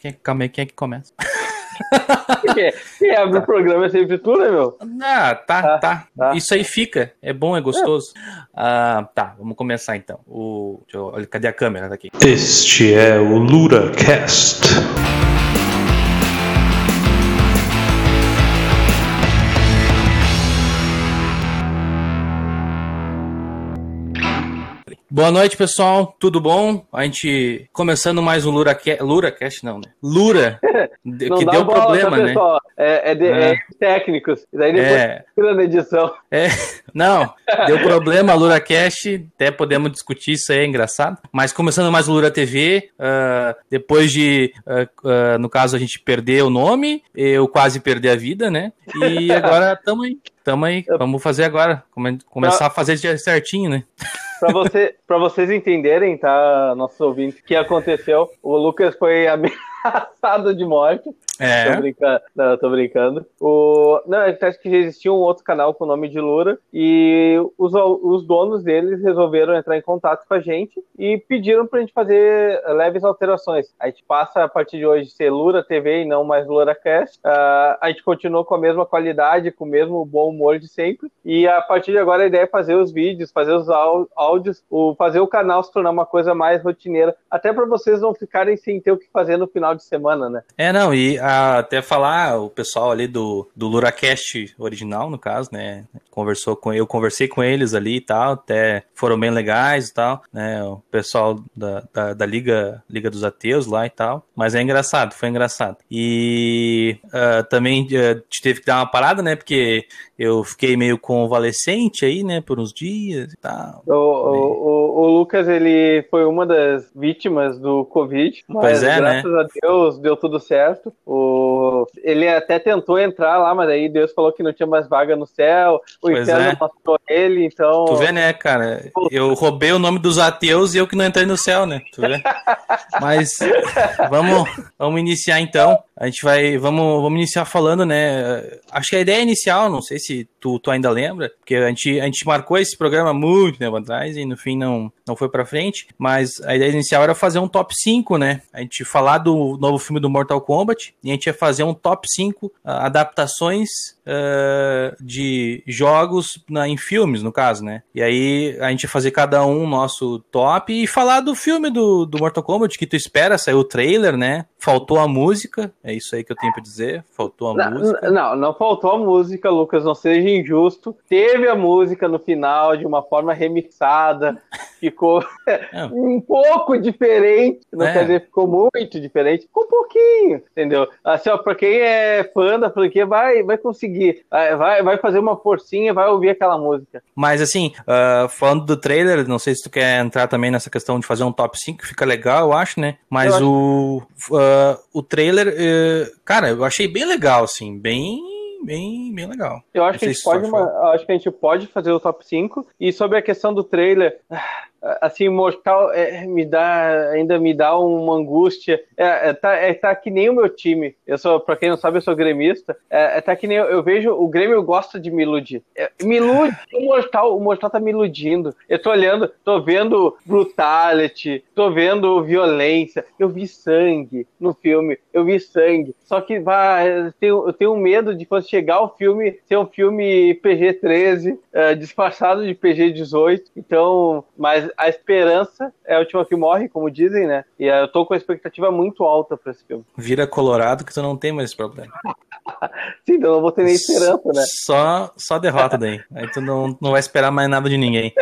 Quem, calma aí, quem é que começa? Quem abre o programa é sempre tu, né, meu? Ah, tá, tá, tá, tá. Isso aí fica. É bom, é gostoso. É. Ah, tá, vamos começar então. O, eu, olha, cadê a câmera daqui? Este é o LuraCast. Boa noite, pessoal. Tudo bom? A gente começando mais um LuraCast. LuraCast não, né? Lura. que deu bola, problema, né? É, é, de, é. é, técnicos. E daí depois é. na edição. É. Não, deu problema, LuraCast. Até podemos discutir isso aí, é engraçado. Mas começando mais o Lura TV. Uh, ah, depois de, uh, uh, no caso, a gente perder o nome, eu quase perdi a vida, né? E agora estamos aí. Tamo aí, vamos fazer agora. Come começar a fazer certinho, né? Pra, você, vocês entenderem, tá, nossos ouvintes, o que aconteceu, o Lucas foi ameaçado de morte. É. Tô brincando. Não, tô brincando. O... Não, acho que já existia um outro canal com o nome de Lura e os, os donos deles resolveram entrar em contato com a gente e pediram pra gente fazer leves alterações. A gente passa a partir de hoje ser Lura TV e não mais Lura Cast. Uh, a gente continuou com a mesma qualidade, com o mesmo bom humor de sempre. E a partir de agora a ideia é fazer os vídeos, fazer os áudios, o, fazer o canal se tornar uma coisa mais rotineira, até para vocês não ficarem sem ter o que fazer no final de semana, né? É, não, e a até falar, o pessoal ali do, do LuraCast original, no caso, né? Conversou com eu conversei com eles ali e tal, até foram bem legais e tal, né? O pessoal da, da, da Liga, Liga dos Ateus lá e tal. Mas é engraçado, foi engraçado. E uh, também uh, teve que dar uma parada, né? Porque eu fiquei meio convalescente aí, né? Por uns dias e tal. O, o, o, Lucas, ele foi uma das vítimas do Covid. Mas pois é, né? graças né? a Deus deu tudo certo. O ele até tentou entrar lá, mas aí Deus falou que não tinha mais vaga no céu. O pois inferno é. matou ele, então. Tu vê, né, cara? Eu roubei o nome dos ateus e eu que não entrei no céu, né? Tu vê? mas vamos, vamos iniciar então. A gente vai. Vamos, vamos iniciar falando, né? Acho que a ideia inicial, não sei se tu, tu ainda lembra, porque a gente, a gente marcou esse programa muito tempo atrás e no fim não, não foi pra frente. Mas a ideia inicial era fazer um top 5, né? A gente falar do novo filme do Mortal Kombat e a gente ia fazer um top 5 uh, ah, adaptações uh, de jogos na, em filmes, no caso, né? E aí a gente ia fazer cada um nosso top e falar do filme do, do Mortal Kombat que tu espera, saiu o trailer, né? Faltou a música, é isso aí que eu tenho pra dizer. Faltou a não, música. Não, não faltou a música, Lucas, não seja injusto. Teve a música no final de uma forma remixada, ficou é. um pouco diferente. Não é. quer dizer ficou muito diferente, ficou um pouquinho, entendeu? Assim, ó, pra quem é fã da franquia, vai, vai conseguir, vai, vai fazer uma forcinha, vai ouvir aquela música. Mas assim, uh, falando do trailer, não sei se tu quer entrar também nessa questão de fazer um top 5, fica legal, eu acho, né? Mas o, uh, o trailer, uh, cara, eu achei bem legal, assim, bem bem, bem legal. Eu acho que, a gente pode uma, acho que a gente pode fazer o top 5. E sobre a questão do trailer, assim, Mortal é, me dá, ainda me dá uma angústia. É, é, tá, é, tá que nem o meu time. Eu sou, pra quem não sabe, eu sou gremista. É, é tá que nem eu, eu, vejo, o Grêmio gosta de me iludir. É, me ilude, o Mortal, o Mortal tá me iludindo. Eu tô olhando, tô vendo brutality, tô vendo violência. Eu vi sangue no filme, eu vi sangue. Só que vai, eu tenho, eu tenho medo de quando chegar o filme ser um filme PG-13, é, disfarçado de PG-18. Então, mas a esperança é a última que morre, como dizem, né? E eu tô com a expectativa muito alta pra esse filme. Vira Colorado que tu não tem mais esse problema. Sim, então eu não vou ter nem esperança, né? Só, só derrota daí. Aí tu não, não vai esperar mais nada de ninguém.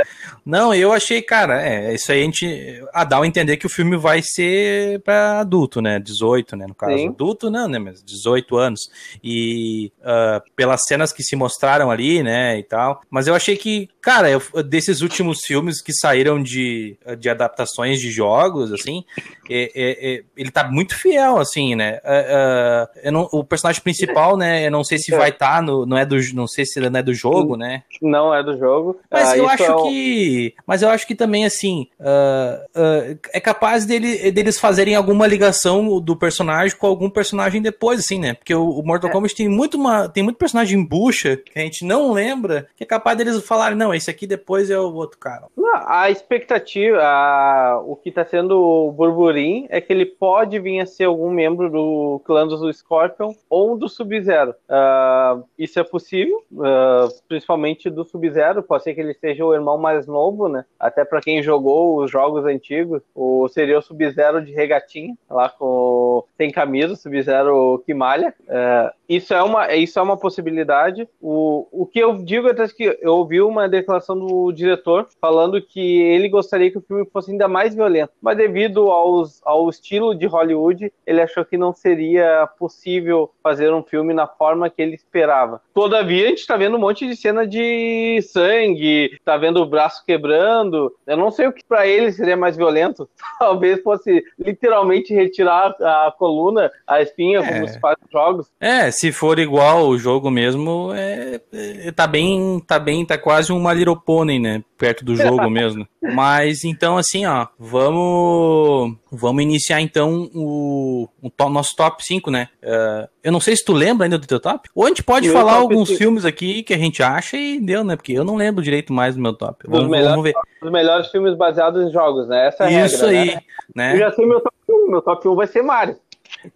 Não, eu achei, cara, é, isso aí a gente. A dá a entender que o filme vai ser pra adulto, né? 18, né? No caso. Sim. Adulto, não, né? Mas 18 anos. E uh, pelas cenas que se mostraram ali, né? E tal. Mas eu achei que, cara, eu, desses últimos filmes que saíram de, de adaptações de jogos, assim, é, é, é, ele tá muito fiel, assim, né? Uh, uh, não, o personagem principal né? Eu não sei se vai estar tá no, não é do, não sei se não é do jogo, né? Não é do jogo. Mas ah, eu acho é que, mas eu acho que também assim uh, uh, é capaz dele, deles fazerem alguma ligação do personagem com algum personagem depois, assim, né? Porque o, o Mortal é. Kombat tem muito uma, tem muito personagem bucha que a gente não lembra que é capaz deles falarem não, esse aqui depois é o outro cara. Não, a expectativa, a, o que tá sendo burburinho é que ele pode vir a ser algum membro do clã do Scorpion ou do Sub-Zero. Uh, isso é possível, uh, principalmente do Sub-Zero. Pode ser que ele seja o irmão mais novo, né? Até para quem jogou os jogos antigos, o, seria o Sub-Zero de regatinha, lá com sem camisa, Sub-Zero que malha. Uh, isso é uma, isso é uma possibilidade. O, o que eu digo é que eu ouvi uma declaração do diretor falando que ele gostaria que o filme fosse ainda mais violento, mas devido aos, ao estilo de Hollywood, ele achou que não seria possível fazer um filme na forma que ele esperava. Todavia, a gente está vendo um monte de cena de sangue, está vendo o braço quebrando. Eu não sei o que para ele seria mais violento. Talvez fosse literalmente retirar a coluna, a espinha, é. como se faz nos jogos. É, se for igual o jogo mesmo, é, é, tá bem, tá bem, tá quase um Little Pony, né? Perto do jogo mesmo. Mas então, assim, ó, vamos, vamos iniciar então o, o to, nosso top 5, né? Uh, eu não sei se tu lembra ainda do teu top. Ou a gente pode falar alguns 5. filmes aqui que a gente acha e deu, né? Porque eu não lembro direito mais do meu top. Vamos, melhores, vamos ver. Os melhores filmes baseados em jogos, né? Essa é a Isso regra, aí, né? né? Eu já sei meu top 1. Meu top 1 vai ser Mario.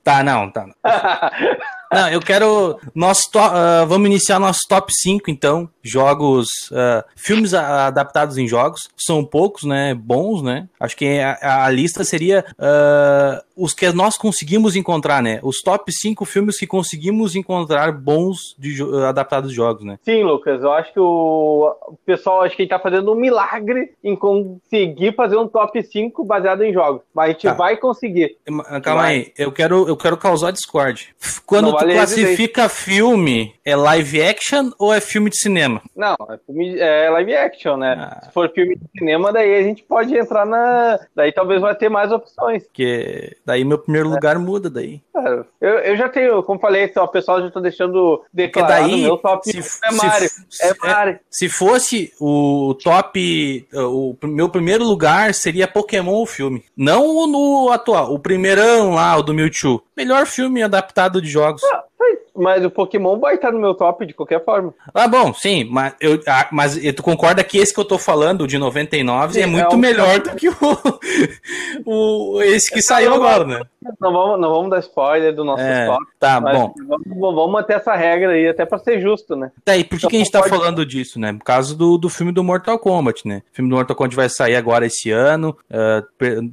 Tá, não, tá. Não, eu quero. Nosso to, uh, vamos iniciar nosso top 5, então. Jogos. Uh, filmes adaptados em jogos. São poucos, né? Bons, né? Acho que a, a lista seria uh, os que nós conseguimos encontrar, né? Os top 5 filmes que conseguimos encontrar bons de, adaptados de jogos, né? Sim, Lucas. Eu acho que o, o pessoal acho que está fazendo um milagre em conseguir fazer um top 5 baseado em jogos. Mas a gente tá. vai conseguir. Calma vai. aí, eu quero, eu quero causar discord. Quando tu classifica filme, é live action ou é filme de cinema? Não, é, filme, é live action, né? Ah. Se for filme de cinema, daí a gente pode entrar na. Daí talvez vai ter mais opções. Porque daí meu primeiro é. lugar muda daí. É, eu, eu já tenho, como falei, o pessoal já tá deixando declarado daí, meu top se, é Mario. Se, é Mario. se fosse o top, o meu primeiro lugar seria Pokémon o filme. Não o no atual, o primeirão lá, o do Mewtwo. Melhor filme adaptado de jogos. Mas o Pokémon vai estar no meu top de qualquer forma. Ah, bom, sim, mas, eu, ah, mas tu concorda que esse que eu tô falando, de 99, sim, é muito é um... melhor do que o, o esse que saiu agora, né? Não vamos, não vamos dar spoiler do nosso é, top. Tá, bom. Vamos, vamos, manter essa regra aí, até pra ser justo, né? Tá, e por que, então, que a gente tá pode... falando disso, né? Por causa do, do filme do Mortal Kombat, né? O filme do Mortal Kombat vai sair agora esse ano. Uh,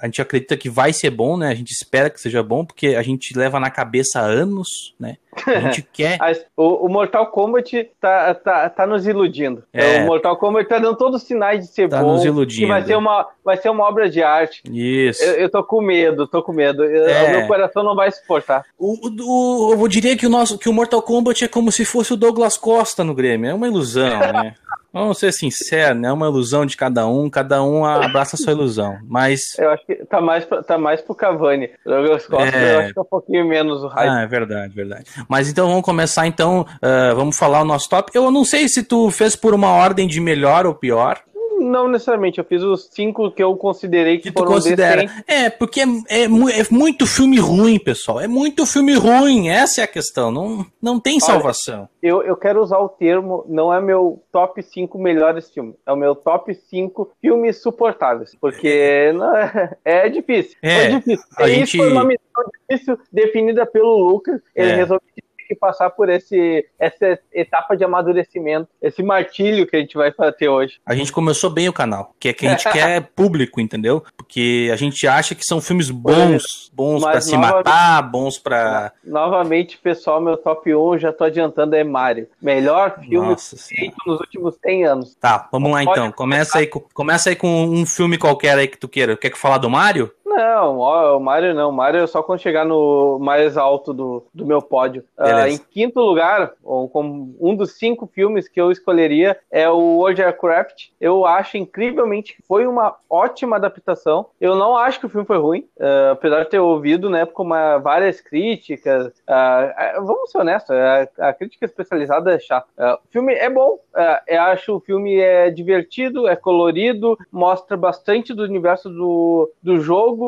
a gente acredita que vai ser bom, né? A gente espera que seja bom, porque a gente leva na cabeça anos, né? A gente quer. o, o, Mortal Kombat tá, tá, tá nos iludindo. É. O Mortal Kombat tá dando todos os sinais de ser tá bom. Nos iludindo. vai ser, uma, vai ser uma obra de arte. Isso. Eu, eu tô com medo, tô com medo. É. O meu coração não vai suportar. O, o, eu diria que o, nosso, que o Mortal Kombat é como se fosse o Douglas Costa no Grêmio. É uma ilusão, né? Vamos ser sinceros, né? É uma ilusão de cada um, cada um abraça a sua ilusão. Mas. Eu acho que tá mais, tá mais pro Cavani. Douglas Costa, é... eu acho que é um pouquinho menos o hype. Ah, é verdade, verdade. Mas então vamos começar, então. Uh, vamos falar o nosso top. Eu não sei se tu fez por uma ordem de melhor ou pior. Não necessariamente, eu fiz os cinco que eu considerei que, que foram considera. Decentes. É, porque é, é, é, muito filme ruim, pessoal. É muito filme ruim, essa é a questão. Não, não tem salvação. Olha, eu, eu quero usar o termo, não é meu top 5 melhores filmes, é o meu top 5 filmes suportáveis. Porque é, é difícil. É, é difícil. A e gente... Isso foi uma missão difícil definida pelo Lucas. Ele é. resolveu que passar por esse, essa etapa de amadurecimento, esse martírio que a gente vai ter hoje. A gente começou bem o canal, que é que a gente quer público, entendeu? Porque a gente acha que são filmes bons, bons para se matar, bons para Novamente, pessoal, meu top 1, já tô adiantando, é Mario. Melhor filme Nossa feito nos últimos 100 anos. Tá, vamos lá então. Começa aí, começa aí com um filme qualquer aí que tu queira. Quer que falar do Mario? Não, o Mario não. O Mario é só quando chegar no mais alto do, do meu pódio. Uh, em quinto lugar, um dos cinco filmes que eu escolheria é o World of Warcraft. Eu acho incrivelmente que foi uma ótima adaptação. Eu não acho que o filme foi ruim, uh, apesar de ter ouvido na época uma, várias críticas. Uh, vamos ser honestos, a, a, crítica especializada é chata. o filme é bom, eu acho o filme é divertido, é colorido, mostra bastante do universo do, do jogo.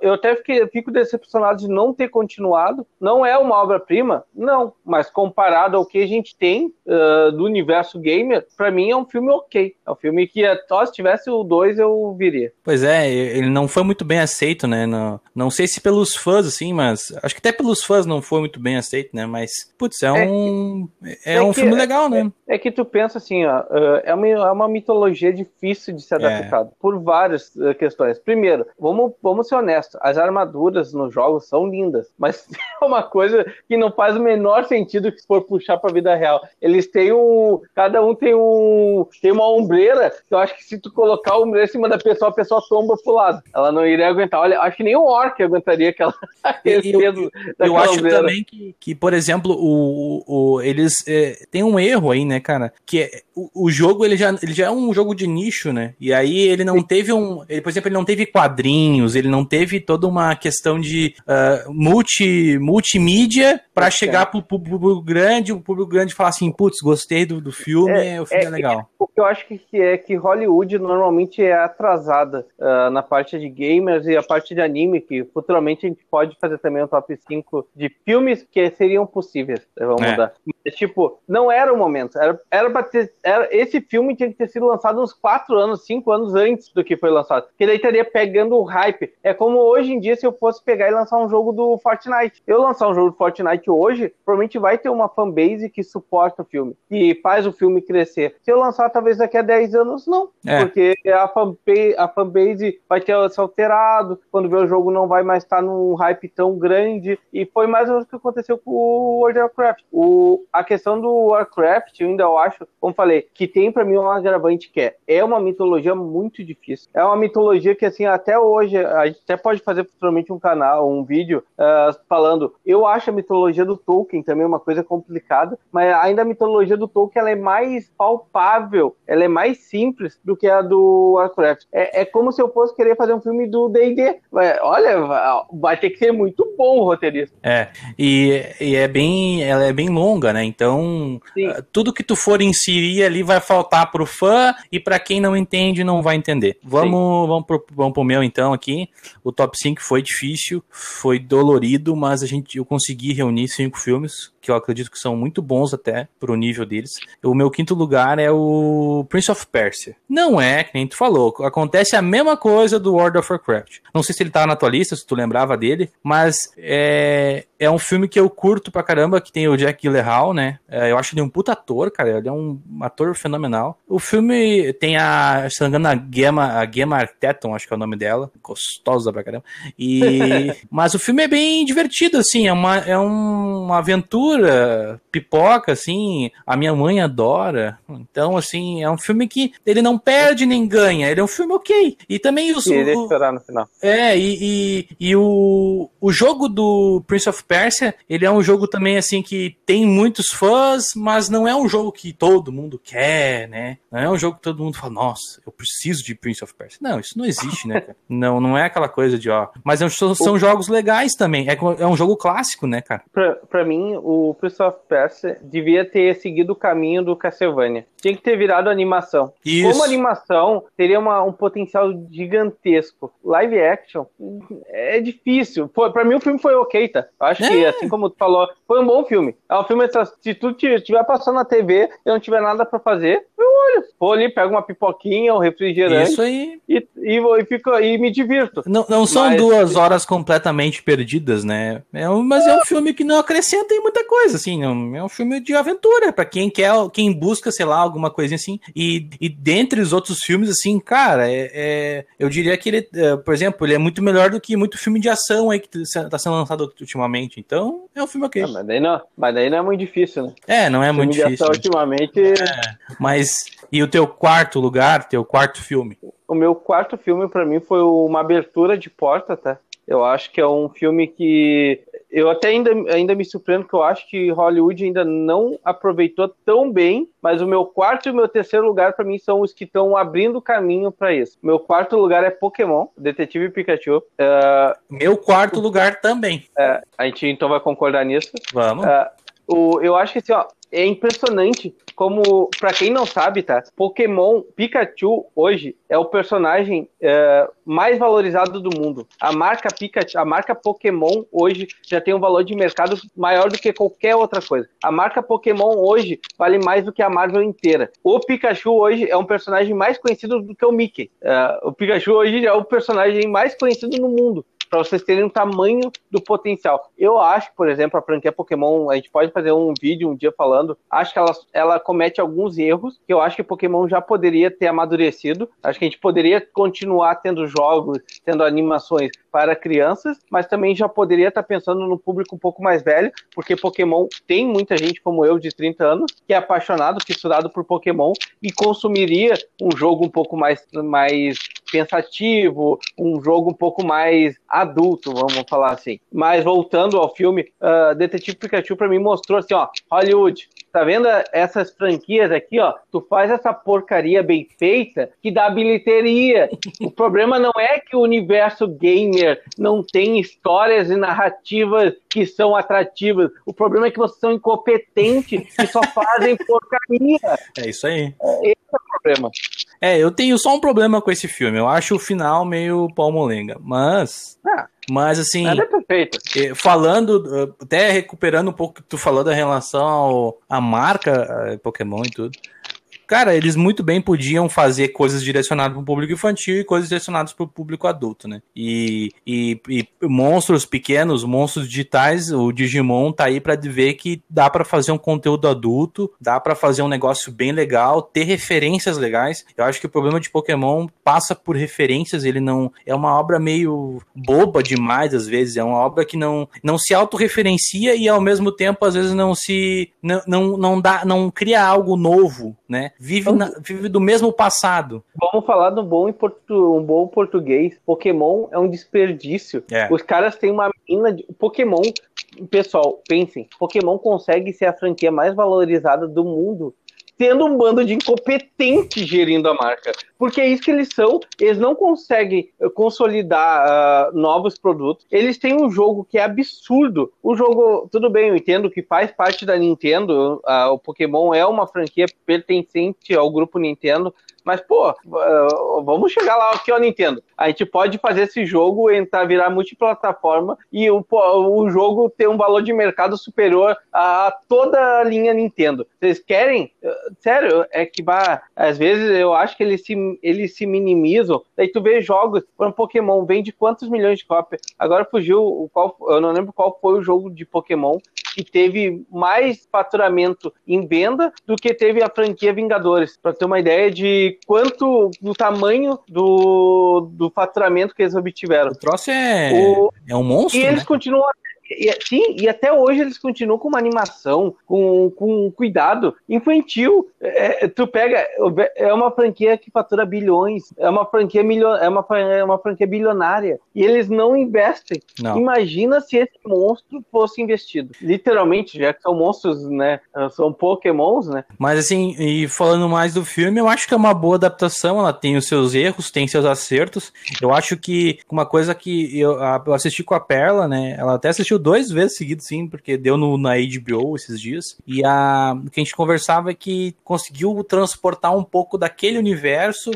Eu até fiquei, fico decepcionado de não ter continuado. Não é uma obra-prima? Não, mas comparado ao que a gente tem uh, do universo gamer, para mim é um filme ok. É um filme que só se tivesse o 2 eu viria. Pois é, ele não foi muito bem aceito, né? Não, não sei se pelos fãs, assim, mas acho que até pelos fãs não foi muito bem aceito, né? Mas, putz, é, é um, é, é um que, filme legal, né? É, é, que tu pensa assim, ó, é uma, é uma mitologia difícil de ser adaptada por várias questões. Primeiro, vamos, vamos ser honestos, as armaduras nos jogos são lindas, mas é uma coisa que não faz o menor sentido que se for puxar pra vida real. Eles têm um. Cada um tem um. Tem uma ombreira, que eu acho que se tu colocar a ombreira em cima da pessoa, a pessoa tomba pro lado. Ela não iria aguentar. Olha, acho que nem o orc aguentaria aquela. Eu, eu, eu acho ombreira. também que, que, por exemplo, o, o, eles. É, tem um erro aí, né, cara? Que é, o, o, jogo ele já, ele já é um jogo de nicho, né? E aí ele não teve um. Ele, por exemplo, ele não teve quadrinhos, ele não teve toda uma questão de uh, multi, multimídia para chegar pro público grande, o público grande falar assim, putz, gostei do, do filme, é, o filme é, é legal. o que eu acho que, é que Hollywood normalmente é atrasada uh, na parte de gamers e a parte de anime, que futuramente a gente pode fazer também um top 5 de filmes que seriam possíveis. Vamos é. mudar. Mas, tipo, não era o momento. Era, era pra ter. Era, esse filme tinha que ter sido lançado uns 4 anos, 5 anos antes do que foi lançado. Que daí estaria pegando o hype. É como hoje em dia, se eu fosse pegar e lançar um jogo do Fortnite. Eu lançar um jogo do Fortnite hoje, provavelmente vai ter uma fanbase que suporta o filme, que faz o filme crescer. Se eu lançar talvez daqui a 10 anos, não. É. Porque a fanbase, a fanbase vai ter se alterado, quando vê o jogo não vai mais estar num hype tão grande. E foi mais ou menos o que aconteceu com o World of Warcraft. O, a questão do Warcraft, eu ainda acho, como falei, que tem para mim um agravante que é, é uma mitologia muito difícil. É uma mitologia que, assim, até hoje, a gente até pode fazer futuramente um canal, um vídeo, uh, falando. Eu acho a mitologia do Tolkien também uma coisa complicada, mas ainda a mitologia do Tolkien ela é mais palpável, ela é mais simples do que a do Warcraft. É, é como se eu fosse querer fazer um filme do D&D. Olha, vai ter que ser muito bom o roteirista. É, e, e é bem, ela é bem longa, né? Então, Sim. Ah, tudo que tu for inserir ali vai faltar pro fã e para quem não entende não vai entender. Vamos, vamos pro, vamos pro meu então aqui. O top 5 foi difícil, foi dolorido, mas a gente eu consegui reunir cinco filmes que eu acredito que são muito bons até pro nível deles. O meu quinto lugar é o Prince of Persia. Não é, que nem tu falou, acontece a mesma coisa do World of Warcraft. Não sei se ele tava na tua lista, se tu lembrava dele, mas é, é um filme que eu curto pra caramba, que tem o Jack Gyllenhaal, né? É, eu acho ele um puta ator, cara, ele é um ator fenomenal. O filme tem a, se não me engano, a Gemma, a Gemma Arteton, acho que é o nome dela, gostosa pra caramba. E, mas o filme é bem divertido, assim, é uma, é uma aventura 是 pipoca, assim, a minha mãe adora. Então, assim, é um filme que ele não perde nem ganha, ele é um filme ok. E também os. Sim, o, esperar no final. É, e, e, e, o, o jogo do Prince of Persia, ele é um jogo também, assim, que tem muitos fãs, mas não é um jogo que todo mundo quer, né? Não é um jogo que todo mundo fala, nossa, eu preciso de Prince of Persia. Não, isso não existe, né, cara? não, não é aquela coisa de, ó. Mas é são, são jogos legais também. É, é um jogo clássico, né, cara? Pra, pra mim, o o Prince of Persia devia ter seguido o caminho do Castlevania. Tinha que ter virado animação. Isso. Como animação, teria uma, um potencial gigantesco. Live action é difícil. Foi, pra mim o filme foi ok, tá? Acho é. que, assim como tu falou, foi um bom filme. É um filme, se tu estiver passando na TV e não tiver nada pra fazer, eu olho. Vou ali, pego uma pipoquinha, um refrigerante. Isso aí. E, e, e, fico, e me divirto. Não, não são mas... duas horas completamente perdidas, né? É um, mas é um filme que não acrescenta em muita coisa, assim. É é um filme de aventura, para quem quer, quem busca, sei lá, alguma coisinha assim. E, e dentre os outros filmes, assim, cara, é, é eu diria que ele, é, por exemplo, ele é muito melhor do que muito filme de ação aí que tá sendo lançado ultimamente. Então, é um filme ok. Ah, mas, daí não, mas daí não é muito difícil, né? É, não é muito difícil. ultimamente. É, mas, e o teu quarto lugar, teu quarto filme? o meu quarto filme para mim foi uma abertura de porta, tá? Eu acho que é um filme que eu até ainda, ainda me surpreendo que eu acho que Hollywood ainda não aproveitou tão bem, mas o meu quarto e o meu terceiro lugar para mim são os que estão abrindo caminho para isso. Meu quarto lugar é Pokémon, Detetive Pikachu. Uh, meu quarto lugar também. Uh, a gente então vai concordar nisso. Vamos. Uh, o, eu acho que assim, ó, é impressionante como, para quem não sabe, tá? Pokémon Pikachu hoje é o personagem é, mais valorizado do mundo. A marca Pikachu, a marca Pokémon hoje já tem um valor de mercado maior do que qualquer outra coisa. A marca Pokémon hoje vale mais do que a Marvel inteira. O Pikachu hoje é um personagem mais conhecido do que o Mickey. É, o Pikachu hoje é o personagem mais conhecido no mundo para vocês terem um tamanho do potencial. Eu acho, por exemplo, a franquia Pokémon, a gente pode fazer um vídeo um dia falando, acho que ela, ela comete alguns erros que eu acho que Pokémon já poderia ter amadurecido. Acho que a gente poderia continuar tendo jogos, tendo animações para crianças, mas também já poderia estar pensando no público um pouco mais velho, porque Pokémon tem muita gente como eu de 30 anos que é apaixonado, fissurado por Pokémon e consumiria um jogo um pouco mais, mais pensativo, um jogo um pouco mais adulto, vamos falar assim. Mas voltando ao filme, uh, Detetive Pikachu para mim mostrou assim, ó, Hollywood, tá vendo essas franquias aqui, ó? Tu faz essa porcaria bem feita que dá bilheteria. O problema não é que o universo gamer não tem histórias e narrativas que são atrativas. O problema é que vocês são incompetentes e só fazem porcaria. É isso aí. Esse é o problema. É, eu tenho só um problema com esse filme. Eu acho o final meio palmolenga. Mas. Ah, mas assim. Nada é perfeito. Eh, falando, até recuperando um pouco que tu falou da relação à marca eh, Pokémon e tudo. Cara, eles muito bem podiam fazer coisas direcionadas para o público infantil e coisas direcionadas para o público adulto, né? E, e, e, monstros pequenos, monstros digitais, o Digimon tá aí para ver que dá para fazer um conteúdo adulto, dá para fazer um negócio bem legal, ter referências legais. Eu acho que o problema de Pokémon passa por referências, ele não é uma obra meio boba demais às vezes, é uma obra que não não se autorreferencia e ao mesmo tempo às vezes não se não, não, não dá não cria algo novo, né? Vive, na, vive do mesmo passado. Vamos falar do bom, portu, um bom português. Pokémon é um desperdício. É. Os caras têm uma mina de. Pokémon, pessoal, pensem: Pokémon consegue ser a franquia mais valorizada do mundo tendo um bando de incompetentes gerindo a marca. Porque é isso que eles são. Eles não conseguem eh, consolidar uh, novos produtos. Eles têm um jogo que é absurdo. O jogo, tudo bem, eu entendo que faz parte da Nintendo. Uh, o Pokémon é uma franquia pertencente ao grupo Nintendo. Mas, pô, vamos chegar lá aqui, ó, Nintendo. A gente pode fazer esse jogo entrar, virar multiplataforma e o, o jogo ter um valor de mercado superior a toda a linha Nintendo. Vocês querem? Sério, é que, bah, às vezes eu acho que eles se, eles se minimizam. Daí tu vê jogos, por um Pokémon, vende quantos milhões de cópias? Agora fugiu, qual, eu não lembro qual foi o jogo de Pokémon que teve mais faturamento em venda do que teve a franquia Vingadores. Para ter uma ideia de quanto do tamanho do, do faturamento que eles obtiveram. O troço é, o... é um monstro. E eles né? continuam e, sim, e até hoje eles continuam com uma animação, com, com cuidado infantil. É, tu pega, é uma franquia que fatura bilhões, é uma franquia milho, é uma, é uma franquia bilionária, e eles não investem. Não. Imagina se esse monstro fosse investido. Literalmente, já que são monstros, né? São pokémons, né? Mas assim, e falando mais do filme, eu acho que é uma boa adaptação, ela tem os seus erros, tem seus acertos. Eu acho que uma coisa que eu, eu assisti com a Perla, né? Ela até assistiu assistiu dois vezes seguidos, sim, porque deu no, na HBO esses dias. E a, o que a gente conversava é que conseguiu transportar um pouco daquele universo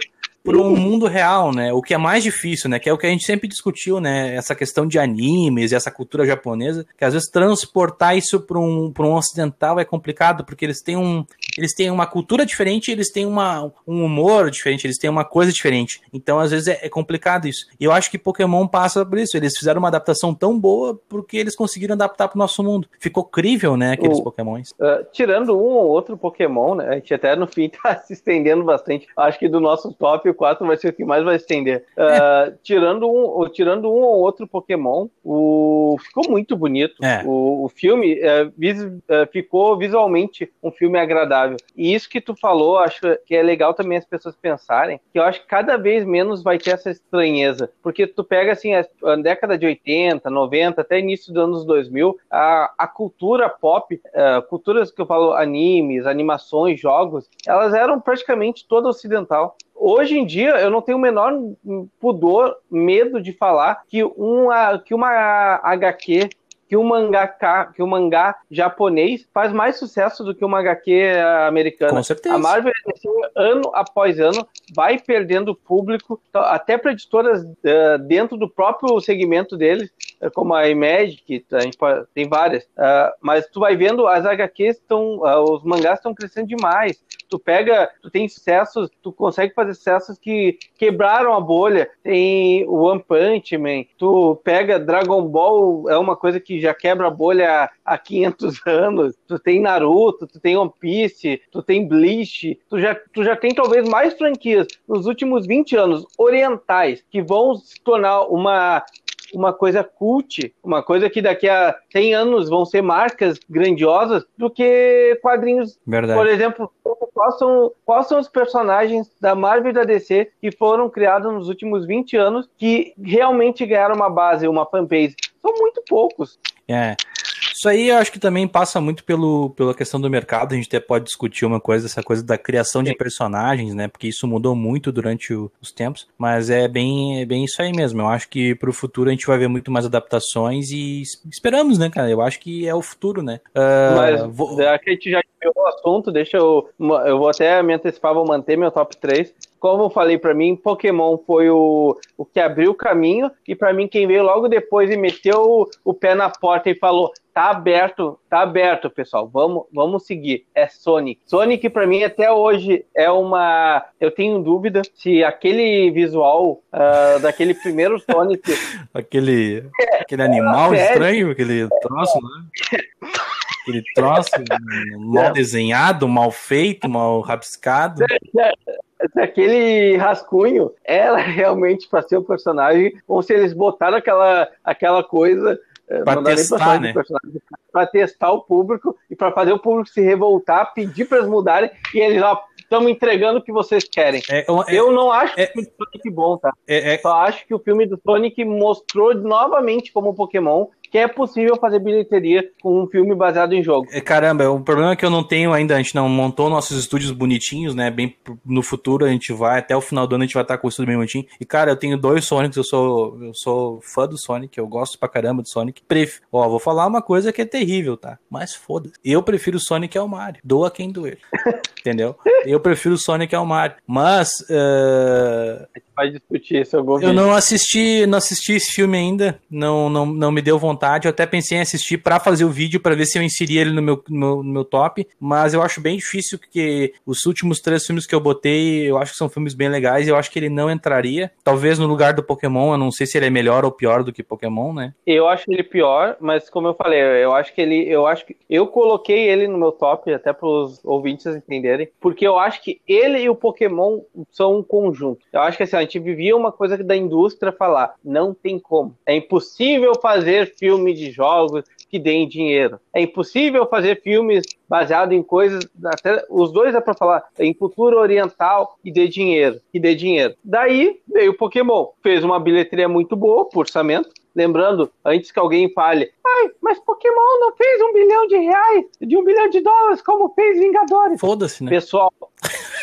para um mundo real, né? O que é mais difícil, né? Que é o que a gente sempre discutiu, né? Essa questão de animes e essa cultura japonesa, que às vezes transportar isso para um, um ocidental é complicado, porque eles têm, um, eles têm uma cultura diferente, eles têm uma, um humor diferente, eles têm uma coisa diferente. Então, às vezes, é, é complicado isso. E eu acho que Pokémon passa por isso. Eles fizeram uma adaptação tão boa porque eles conseguiram adaptar para o nosso mundo. Ficou crível, né? Aqueles o, Pokémons. Uh, tirando um ou outro Pokémon, né? A gente até no fim tá se estendendo bastante. Acho que do nosso top 4 vai ser o que mais vai estender. Uh, tirando, um, tirando um ou outro Pokémon, o... ficou muito bonito. É. O, o, filme uh, vis... uh, ficou visualmente um filme agradável sustentável. E isso que tu falou, acho que é legal também as pessoas pensarem, que eu acho que cada vez menos vai ter essa estranheza, porque tu pega assim a década de 80, 90, até início dos anos 2000, a, a cultura pop, uh, culturas que eu falo animes, animações, jogos, elas eram praticamente toda ocidental hoje em dia eu não tenho o menor pudor, medo de falar que uma, que uma HQ que o mangá que o mangá japonês faz mais sucesso do que uma HQ americana. Com certeza. A Marvel ano após ano vai perdendo público, até para editoras uh, dentro do próprio segmento deles, eh, como a Image, que a gente pode, tem várias. Uh, mas tu vai vendo as HQs estão, uh, os mangás estão crescendo demais. Tu pega, tu tem sucessos, tu consegue fazer sucessos que quebraram a bolha. Tem o One Punch Man, tu pega Dragon Ball, é uma coisa que já quebra bolha há 500 anos. Tu tem Naruto, tu tem One Piece, tu tem Bleach, tu já, tu já tem talvez mais franquias nos últimos 20 anos orientais que vão se tornar uma uma coisa cult, uma coisa que daqui a 100 anos vão ser marcas grandiosas do que quadrinhos. Verdade. Por exemplo, quais são, quais são os personagens da Marvel e da DC que foram criados nos últimos 20 anos que realmente ganharam uma base, uma fanbase? São muito poucos. É. Isso aí eu acho que também passa muito pelo, pela questão do mercado. A gente até pode discutir uma coisa, essa coisa da criação de personagens, né? Porque isso mudou muito durante o, os tempos. Mas é bem, é bem isso aí mesmo. Eu acho que pro futuro a gente vai ver muito mais adaptações e esperamos, né, cara? Eu acho que é o futuro, né? Uh, mas vou... já que a gente já viu o assunto, deixa eu. Eu vou até me antecipar, vou manter meu top 3 como eu falei para mim, Pokémon foi o, o que abriu o caminho e para mim quem veio logo depois e meteu o, o, pé na porta e falou tá aberto, tá aberto, pessoal. Vamos, vamos seguir. É Sonic. Sonic para mim até hoje é uma, eu tenho dúvida se aquele visual uh, daquele primeiro Sonic, aquele, aquele animal é, estranho, aquele troço, né? Aquele troço mal desenhado, mal feito, mal rabiscado. aquele rascunho era realmente para ser o personagem, ou se eles botaram aquela, aquela coisa eh, para testar, né? Para testar o público e para fazer o público se revoltar, pedir para eles mudarem e eles ó, estamos entregando o que vocês querem. É, é, eu não acho é, que o Sonic bom, tá? É, é, Só acho que o filme do Sonic mostrou novamente como Pokémon que é possível fazer bilheteria com um filme baseado em jogo. É, caramba, o problema é que eu não tenho ainda, a gente não montou nossos estúdios bonitinhos, né? Bem no futuro a gente vai, até o final do ano a gente vai estar com o estúdio bem bonitinho. E cara, eu tenho dois Sonics, eu sou, eu sou fã do Sonic, eu gosto pra caramba do Sonic. Pref... Ó, vou falar uma coisa que é terrível, tá? Mas foda-se. Eu prefiro o Sonic ao Mario. Doa quem doer. Entendeu? Eu prefiro o Sonic ao Mario. Mas. Uh... Discutir isso, eu Eu não assisti, não assisti esse filme ainda. Não, não, não me deu vontade. Eu até pensei em assistir para fazer o vídeo para ver se eu inseria ele no meu, no, no, meu top. Mas eu acho bem difícil porque os últimos três filmes que eu botei, eu acho que são filmes bem legais. Eu acho que ele não entraria. Talvez no lugar do Pokémon. Eu não sei se ele é melhor ou pior do que Pokémon, né? Eu acho ele pior, mas como eu falei, eu acho que ele, eu acho que eu coloquei ele no meu top até para os ouvintes entenderem, porque eu acho que ele e o Pokémon são um conjunto. Eu acho que assim, a gente vivia uma coisa da indústria falar, não tem como. É impossível fazer filme de jogos que deem dinheiro. É impossível fazer filmes baseados em coisas, até os dois é para falar, em cultura oriental e dê dinheiro, e dê dinheiro. Daí veio o Pokémon, fez uma bilheteria muito boa, por orçamento, Lembrando, antes que alguém fale, ai, mas Pokémon não fez um bilhão de reais, de um bilhão de dólares, como fez Vingadores. Foda-se, né? Pessoal,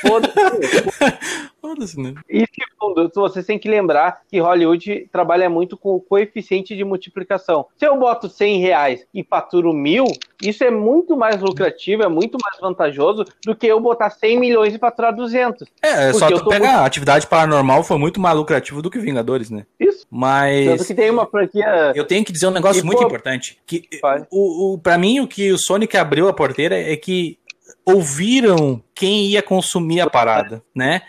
foda-se. Foda-se, né? E segundo, você tem que lembrar que Hollywood trabalha muito com o coeficiente de multiplicação. Se eu boto 100 reais e faturo mil, isso é muito mais lucrativo, é muito mais vantajoso do que eu botar 100 milhões e faturar 200. É, é só tu pegar, muito... a atividade paranormal foi muito mais lucrativo do que Vingadores, né? Isso. Mas... Tanto que tem uma franquia... Eu tenho que dizer um negócio e, muito pô... importante. Que, o, o, pra mim, o que o Sonic abriu a porteira é que ouviram quem ia consumir a parada, né?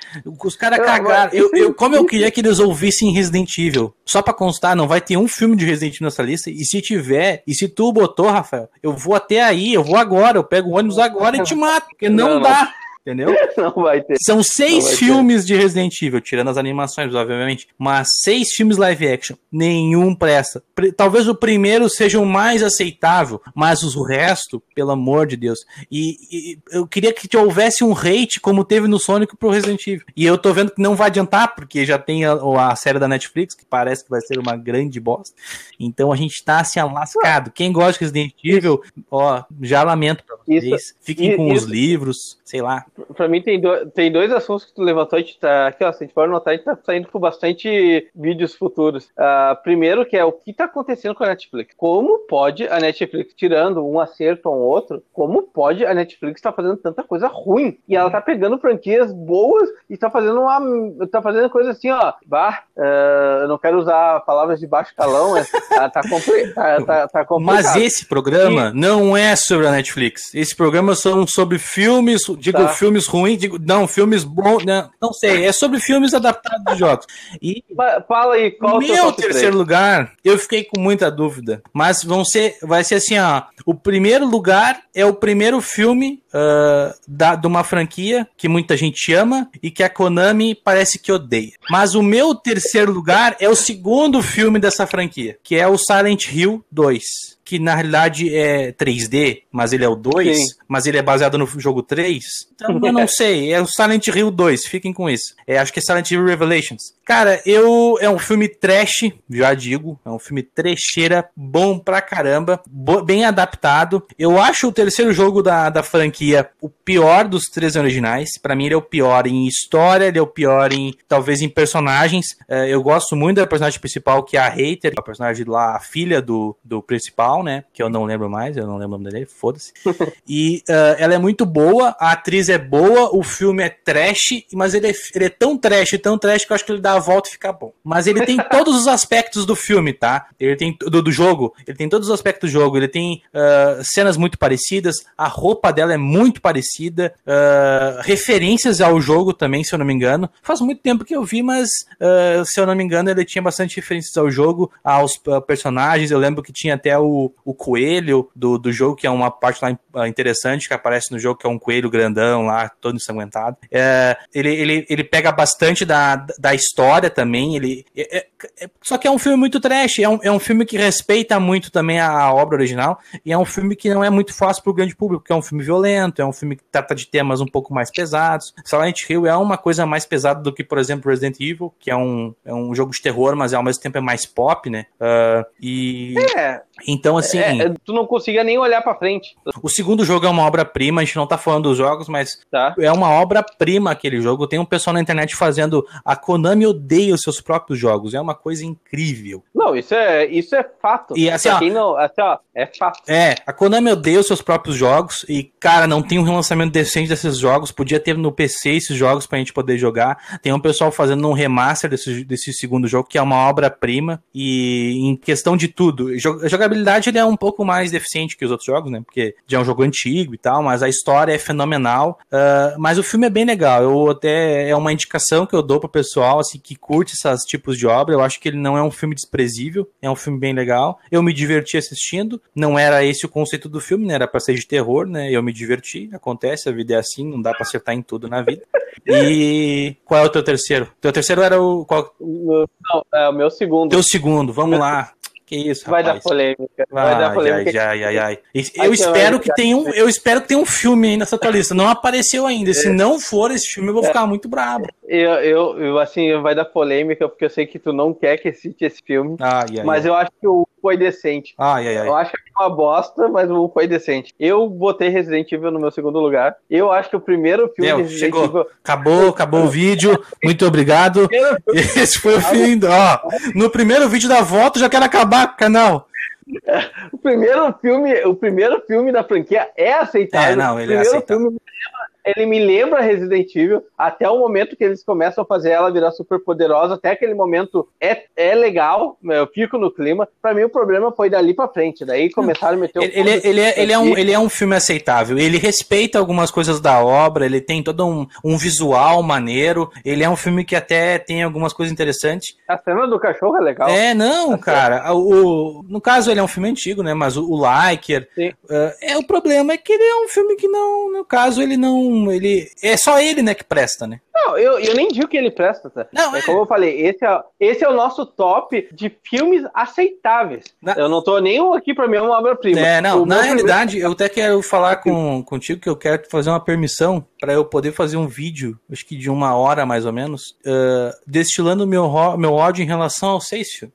Os caras cagaram. Eu, eu, como eu queria que eles ouvissem Resident Evil. Só pra constar, não vai ter um filme de Resident Evil nessa lista. E se tiver, e se tu botou, Rafael, eu vou até aí, eu vou agora, eu pego o ônibus agora e te mato. Porque não, não dá. Entendeu? Não vai ter. São seis vai ter. filmes de Resident Evil, tirando as animações, obviamente. Mas seis filmes live action. Nenhum presta. Pre- Talvez o primeiro seja o mais aceitável, mas o resto, pelo amor de Deus. E, e eu queria que houvesse um hate como teve no Sonic pro Resident Evil. E eu tô vendo que não vai adiantar, porque já tem a, a série da Netflix, que parece que vai ser uma grande bosta. Então a gente tá assim, lascado. Quem gosta de Resident Evil, ó, já lamento pra vocês. Isso- Fiquem com os isso- livros, sei lá. Pra mim tem, do- tem dois assuntos que tu levantou, a gente tá, aqui ó, se a gente for notar, a gente tá saindo por bastante vídeos futuros. Ah, primeiro que é o que tá acontecendo com a Netflix. Como pode a Netflix, tirando um acerto ou um outro, como pode a Netflix tá fazendo tanta coisa ruim? E ela tá pegando franquias boas e tá fazendo uma, tá fazendo coisa assim, ó, bah, ah, eu não quero usar palavras de baixo calão, mas tá, tá, compli- tá, tá, tá complicado. Mas esse programa não é sobre a Netflix. Esse programa são sobre filmes, digo Tá. filmes ruins, digo não, filmes bons, não, não sei, é sobre filmes adaptados de jogos. E Fa- Fala aí, qual meu terceiro lugar, eu fiquei com muita dúvida, mas vão ser, vai ser assim, ó, o primeiro lugar é o primeiro filme ah, da, de uma franquia que muita gente ama e que a Konami parece que odeia. Mas o meu terceiro lugar é o segundo filme dessa franquia, que é o Silent Hill 2. Que na realidade é 3D, mas ele é o 2, Sim. mas ele é baseado no jogo 3. Então eu não sei, é o Silent Hill 2, fiquem com isso. É, acho que é Silent Hill Revelations. Cara, eu é um filme trash, já digo, é um filme trecheira, bom pra caramba, bo- bem adaptado. Eu acho o terceiro jogo da, da franquia o pior dos três originais. Pra mim ele é o pior em história, ele é o pior em talvez em personagens. É, eu gosto muito da personagem principal que é a Hater, a personagem lá, a filha do, do principal, né? Que eu não lembro mais, eu não lembro o nome dele, foda-se. E ah, ela é muito boa, a atriz é boa, o filme é trash, mas ele é, ele é tão trash, tão trash que eu acho que ele dá a volta e fica bom. Mas ele tem todos os aspectos do filme, tá? Ele tem do, do jogo, ele tem todos os aspectos do jogo, ele tem ah, cenas muito parecidas, a roupa dela é muito parecida, ah, referências ao jogo também, se eu não me engano. Faz muito tempo que eu vi, mas ah, se eu não me engano, ele tinha bastante referências ao jogo, aos ah, personagens. Eu lembro que tinha até o, o coelho do, do jogo, que é uma parte lá interessante que aparece no jogo, que é um coelho grandão lá, todo ensanguentado. É, ele, ele, ele pega bastante da, da história também. Ele, é- é- é- só que é um filme muito trash, é um, é um filme que respeita muito também a, a obra original, e é um filme que não é muito fácil pro grande público, porque é um filme violento, é um filme que trata de temas um pouco mais pesados. Silent Hill é uma coisa mais pesada do que, por exemplo, Resident Evil, que é um, é um jogo de terror, mas ao mesmo tempo é mais pop, né? Ah, e É, então, assim. é, é, tu não conseguia nem olhar pra frente, O segundo jogo é uma obra-prima, a gente não tá falando dos jogos, mas tá? é uma obra-prima aquele jogo. Tem um pessoal na internet fazendo. A Konami odeia os seus próprios jogos. É uma coisa incrível. Não, isso é, isso é fato. E assim, ó- não, assim, ó, é fato. É, a Konami odeia os seus próprios jogos. E, cara, não tem um relançamento decente desses jogos. Podia ter no PC esses jogos pra gente poder jogar. Tem um pessoal fazendo um remaster desse, desse segundo jogo, que é uma obra-prima. E em questão de tudo, jo- a jogabilidade ele é um pouco mais deficiente que os outros jogos, né? Porque já é um jogo antigo e tal, mas a história é fenomenal. Ah, mas o filme é bem legal. Eu até é uma indicação que eu dou pro pessoal assim que curte esses tipos de obra. Eu acho que ele não é um filme desprezível, é um filme bem legal. Eu me diverti assistindo. Não era esse o conceito do filme, né? Era pra ser de terror, né? Eu me diverti. Acontece, a vida é assim, não dá pra acertar em tudo na vida. E qual é o teu terceiro? Teu terceiro era o qual? Não, é o meu segundo. Teu segundo. Vamos lá. Que isso, Vai dar rapaz. polêmica. Vai dar Ai, polêmica. ai, ai, ai, Eu espero vai- que tenha um, eu espero que tenha um filme aí nessa tua lista. Não apareceu ainda. É. Se não for esse filme, eu vou ficar muito brabo. Eu, eu, eu, assim, vai dar polêmica, porque eu sei que tu não quer que assiste esse filme. Mas eu acho que o foi decente. Ai, ai, ai. Eu acho que é uma bosta, mas o foi decente. Eu botei Resident Evil no meu segundo lugar. Eu acho que o primeiro filme Meu, chegou. Evil. Acabou, acabou o vídeo. Muito obrigado. Esse foi o fim. Ó, no primeiro vídeo da volta, eu já quero acabar com o canal. O primeiro filme, o primeiro filme da franquia é aceitável. É, não, ele é o primeiro aceitável. filme ele me lembra Resident Evil até o momento que eles começam a fazer ela virar super poderosa. Até aquele momento é, é legal, eu fico no clima. Pra mim o problema foi dali pra frente. Daí começaram a meter o Ele, ele, é- ele, é, ele, é um, ele é um filme aceitável. Ele respeita algumas coisas da obra, ele tem todo um, um visual maneiro. Ele é um filme que até tem algumas coisas interessantes. A cena do cachorro é legal. É, não, cara. O, no caso, ele é um filme antigo, né? Mas o, o Liker. Eh, é, o problema é que ele é um filme que não. No caso, ele não. Não. Ele. É só ele, né, que presta, né? Não, eu, eu nem digo que ele presta, tá? Não, é, é. como eu falei, esse é, esse é o nosso top de filmes aceitáveis. Na- Eu não tô nem aqui pra mim é uma obra-prima. É, não, O na realidade, eu até quero falar com, contigo que eu quero fazer uma permissão para eu poder fazer um vídeo, acho que de uma hora mais ou menos, ah, destilando meu, meu ódio em relação aos seis filmes.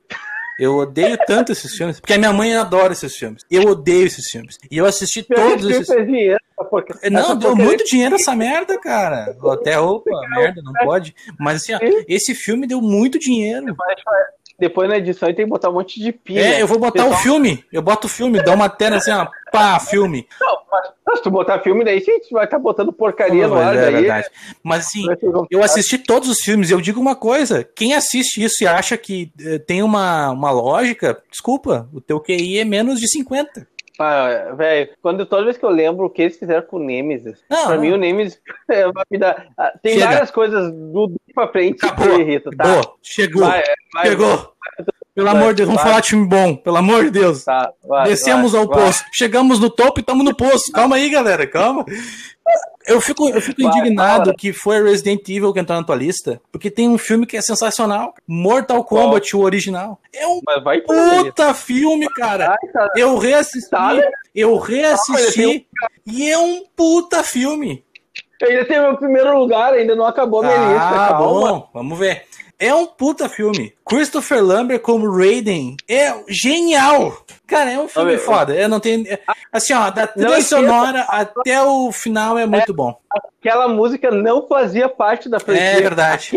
Eu odeio tanto esses filmes, porque a minha mãe adora esses filmes. Eu odeio esses filmes. E eu assisti primeiro todos esses fez dinheiro, essa porca- Não, deu muito dinheiro essa merda, cara. Até opa, merda, não pode. Mas assim, ó, esse filme deu muito dinheiro. Depois na edição ele tem que botar um monte de pilha. É, eu vou botar o filme. Eu boto o filme, dá uma tela assim, ó, pá, filme. Não, mas se tu botar filme daí, sim, tu vai estar botando porcaria no Mas ar é daí. verdade. Mas assim, eu assisti todos os filmes e eu digo uma coisa: quem assiste isso e acha que eh, tem uma, uma lógica, desculpa, o teu QI é menos de 50. Ah, velho, quando toda vez que eu lembro o que eles fizeram com o Nemesis, Não, pra não. mim o Nemesis é, vai me dar. ah, Tem Chega. várias coisas do do pra frente que Acabou. me irritam, tá? Chegou, Vai, vai, chegou. Pelo vai, amor de Deus, vamos vai. falar filme bom, pelo amor de Deus. Tá, vai, Descemos ao poço. Chegamos no topo e estamos no poço. Calma aí, galera, calma. Eu fico, eu fico indignado que foi Resident Evil que entrou na tua lista, porque tem um filme que é sensacional. Mortal Kombat, o original. É um puta filme, cara. Eu reassisti, eu reassisti e é um puta filme. Ainda tem meu primeiro lugar, ainda não acabou minha lista. Ah, Calma. bom, vamos ver. É um puta filme. Christopher Lambert como Raiden é genial. Cara, é um filme Olha, foda. Eu não tenho. Assim, ó, da trilha sonora até o final é muito bom. Aquela música não fazia parte da franquia. É verdade.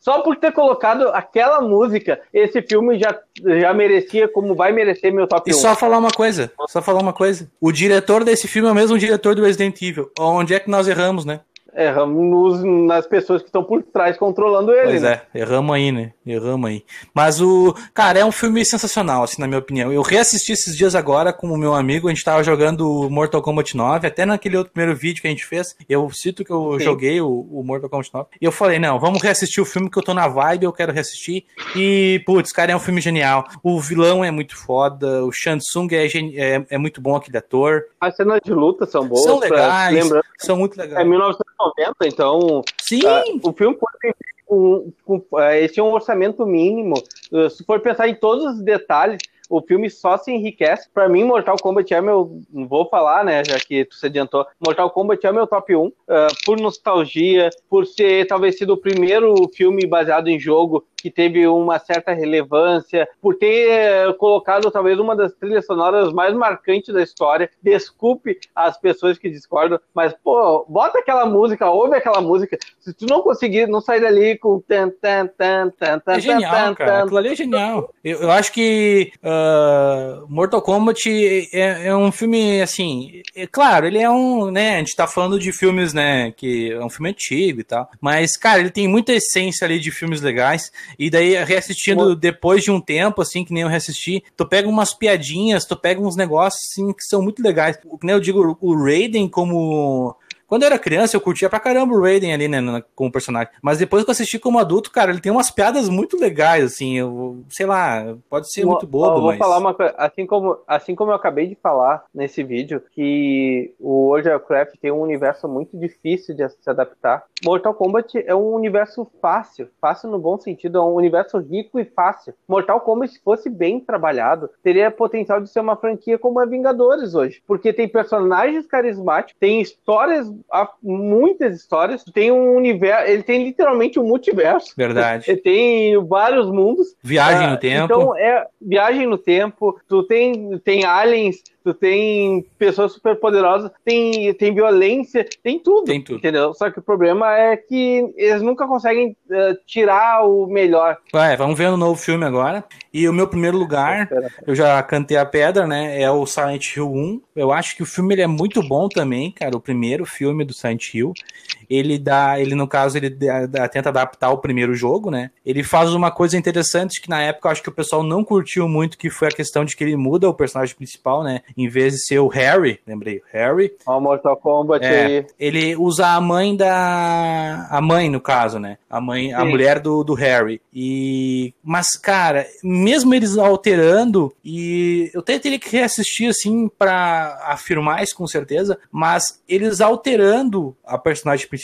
Só por ter colocado aquela música, esse filme já, já merecia, como vai merecer meu top E 1. só falar uma coisa, só falar uma coisa. O diretor desse filme é o mesmo diretor do Resident Evil. Onde é que nós erramos, né? erramos nos, nas pessoas que estão por trás controlando ele. Pois né? é, erramos aí, né? Erramos aí. Mas o. Cara, é um filme sensacional, assim, na minha opinião. Eu reassisti esses dias agora com o meu amigo, a gente tava jogando Mortal Kombat 9, até naquele outro primeiro vídeo que a gente fez, eu cito que eu Sim. joguei o, o, Mortal Kombat 9. E eu falei, não, vamos reassistir o filme que eu tô na vibe, eu quero reassistir. E, putz, cara, é um filme genial. O vilão é muito foda, o Shansung é, é, é muito bom aquele ator. As cenas de luta são boas. São legais, são muito legais. É 19... 90, então. Sim! Uh, o filme pode ter um, um, uh, tinha um orçamento mínimo. Uh, se for pensar em todos os detalhes, o filme só se enriquece. Para mim, Mortal Kombat é meu. Vou falar, né? Já que tu se adiantou. Mortal Kombat é meu top 1. Uh, ah, por nostalgia, por ser talvez sido o primeiro filme baseado em jogo que teve uma certa relevância, por ter eh, colocado talvez uma das trilhas sonoras mais marcantes da história. Desculpe as pessoas que discordam, mas, pô, bota aquela música, ouve aquela música. Se tu não conseguir, não sair dali com tan, tan, tan, tan, tan, É genial, tan, cara. tan. Aquilo ali é genial. Eu, eu acho que ah, Mortal Kombat é, é um filme, assim, é claro, ele é um, né, a gente tá falando de filmes, né, que é um filme antigo e tal, mas, cara, ele tem muita essência ali de filmes legais, e daí, reassistindo depois de um tempo, assim, que nem eu reassisti, tu pega umas piadinhas, tu pega uns negócios, assim, que são muito legais. O que nem eu digo, o Raiden como... Quando eu era criança, eu curtia pra caramba o Raiden ali, né, na- como personagem. Mas depois que eu assisti como adulto, cara, ele tem umas piadas muito legais, assim. Eu, sei lá, pode ser muito Eu bobo, vou mas. falar uma coisa, assim como, assim como eu acabei de falar nesse vídeo, que o World of Warcraft tem um universo muito difícil de se adaptar. Mortal Kombat é um universo fácil, fácil no bom sentido, é um universo rico e fácil. Mortal Kombat, se fosse bem trabalhado, teria potencial de ser uma franquia como a Vingadores hoje, porque tem personagens carismáticos, tem histórias, há muitas histórias, tem um universo, ele tem literalmente um multiverso. Verdade. Ele tem vários mundos. Viagem Ah, no tempo. Então, é viagem no tempo, tu tem, tem aliens, tu tem pessoas super poderosas, tem, tem violência, tem tudo. Tem tudo. Entendeu? Só que o problema é que eles nunca conseguem eh, tirar o melhor. Vai, vamos ver no novo filme agora. E o meu primeiro lugar, eu já cantei a pedra, né? É o Silent Hill 1. Eu acho que o filme ele é muito bom também, cara. O primeiro filme do Silent Hill. Ele dá, ele no caso, ele dá, tenta adaptar o primeiro jogo, né? Ele faz uma coisa interessante que na época eu acho que o pessoal não curtiu muito, que foi a questão de que ele muda o personagem principal, né? Em vez de ser o Harry, lembrei, Harry. Ó, Mortal Kombat É, aí. ele usa a mãe da. A mãe, no caso, né? A mãe, a Sim. mulher do, do Harry. E. Mas, cara, mesmo eles alterando, e eu até teria que reassistir, assim, pra afirmar isso com certeza, mas eles alterando a personagem principal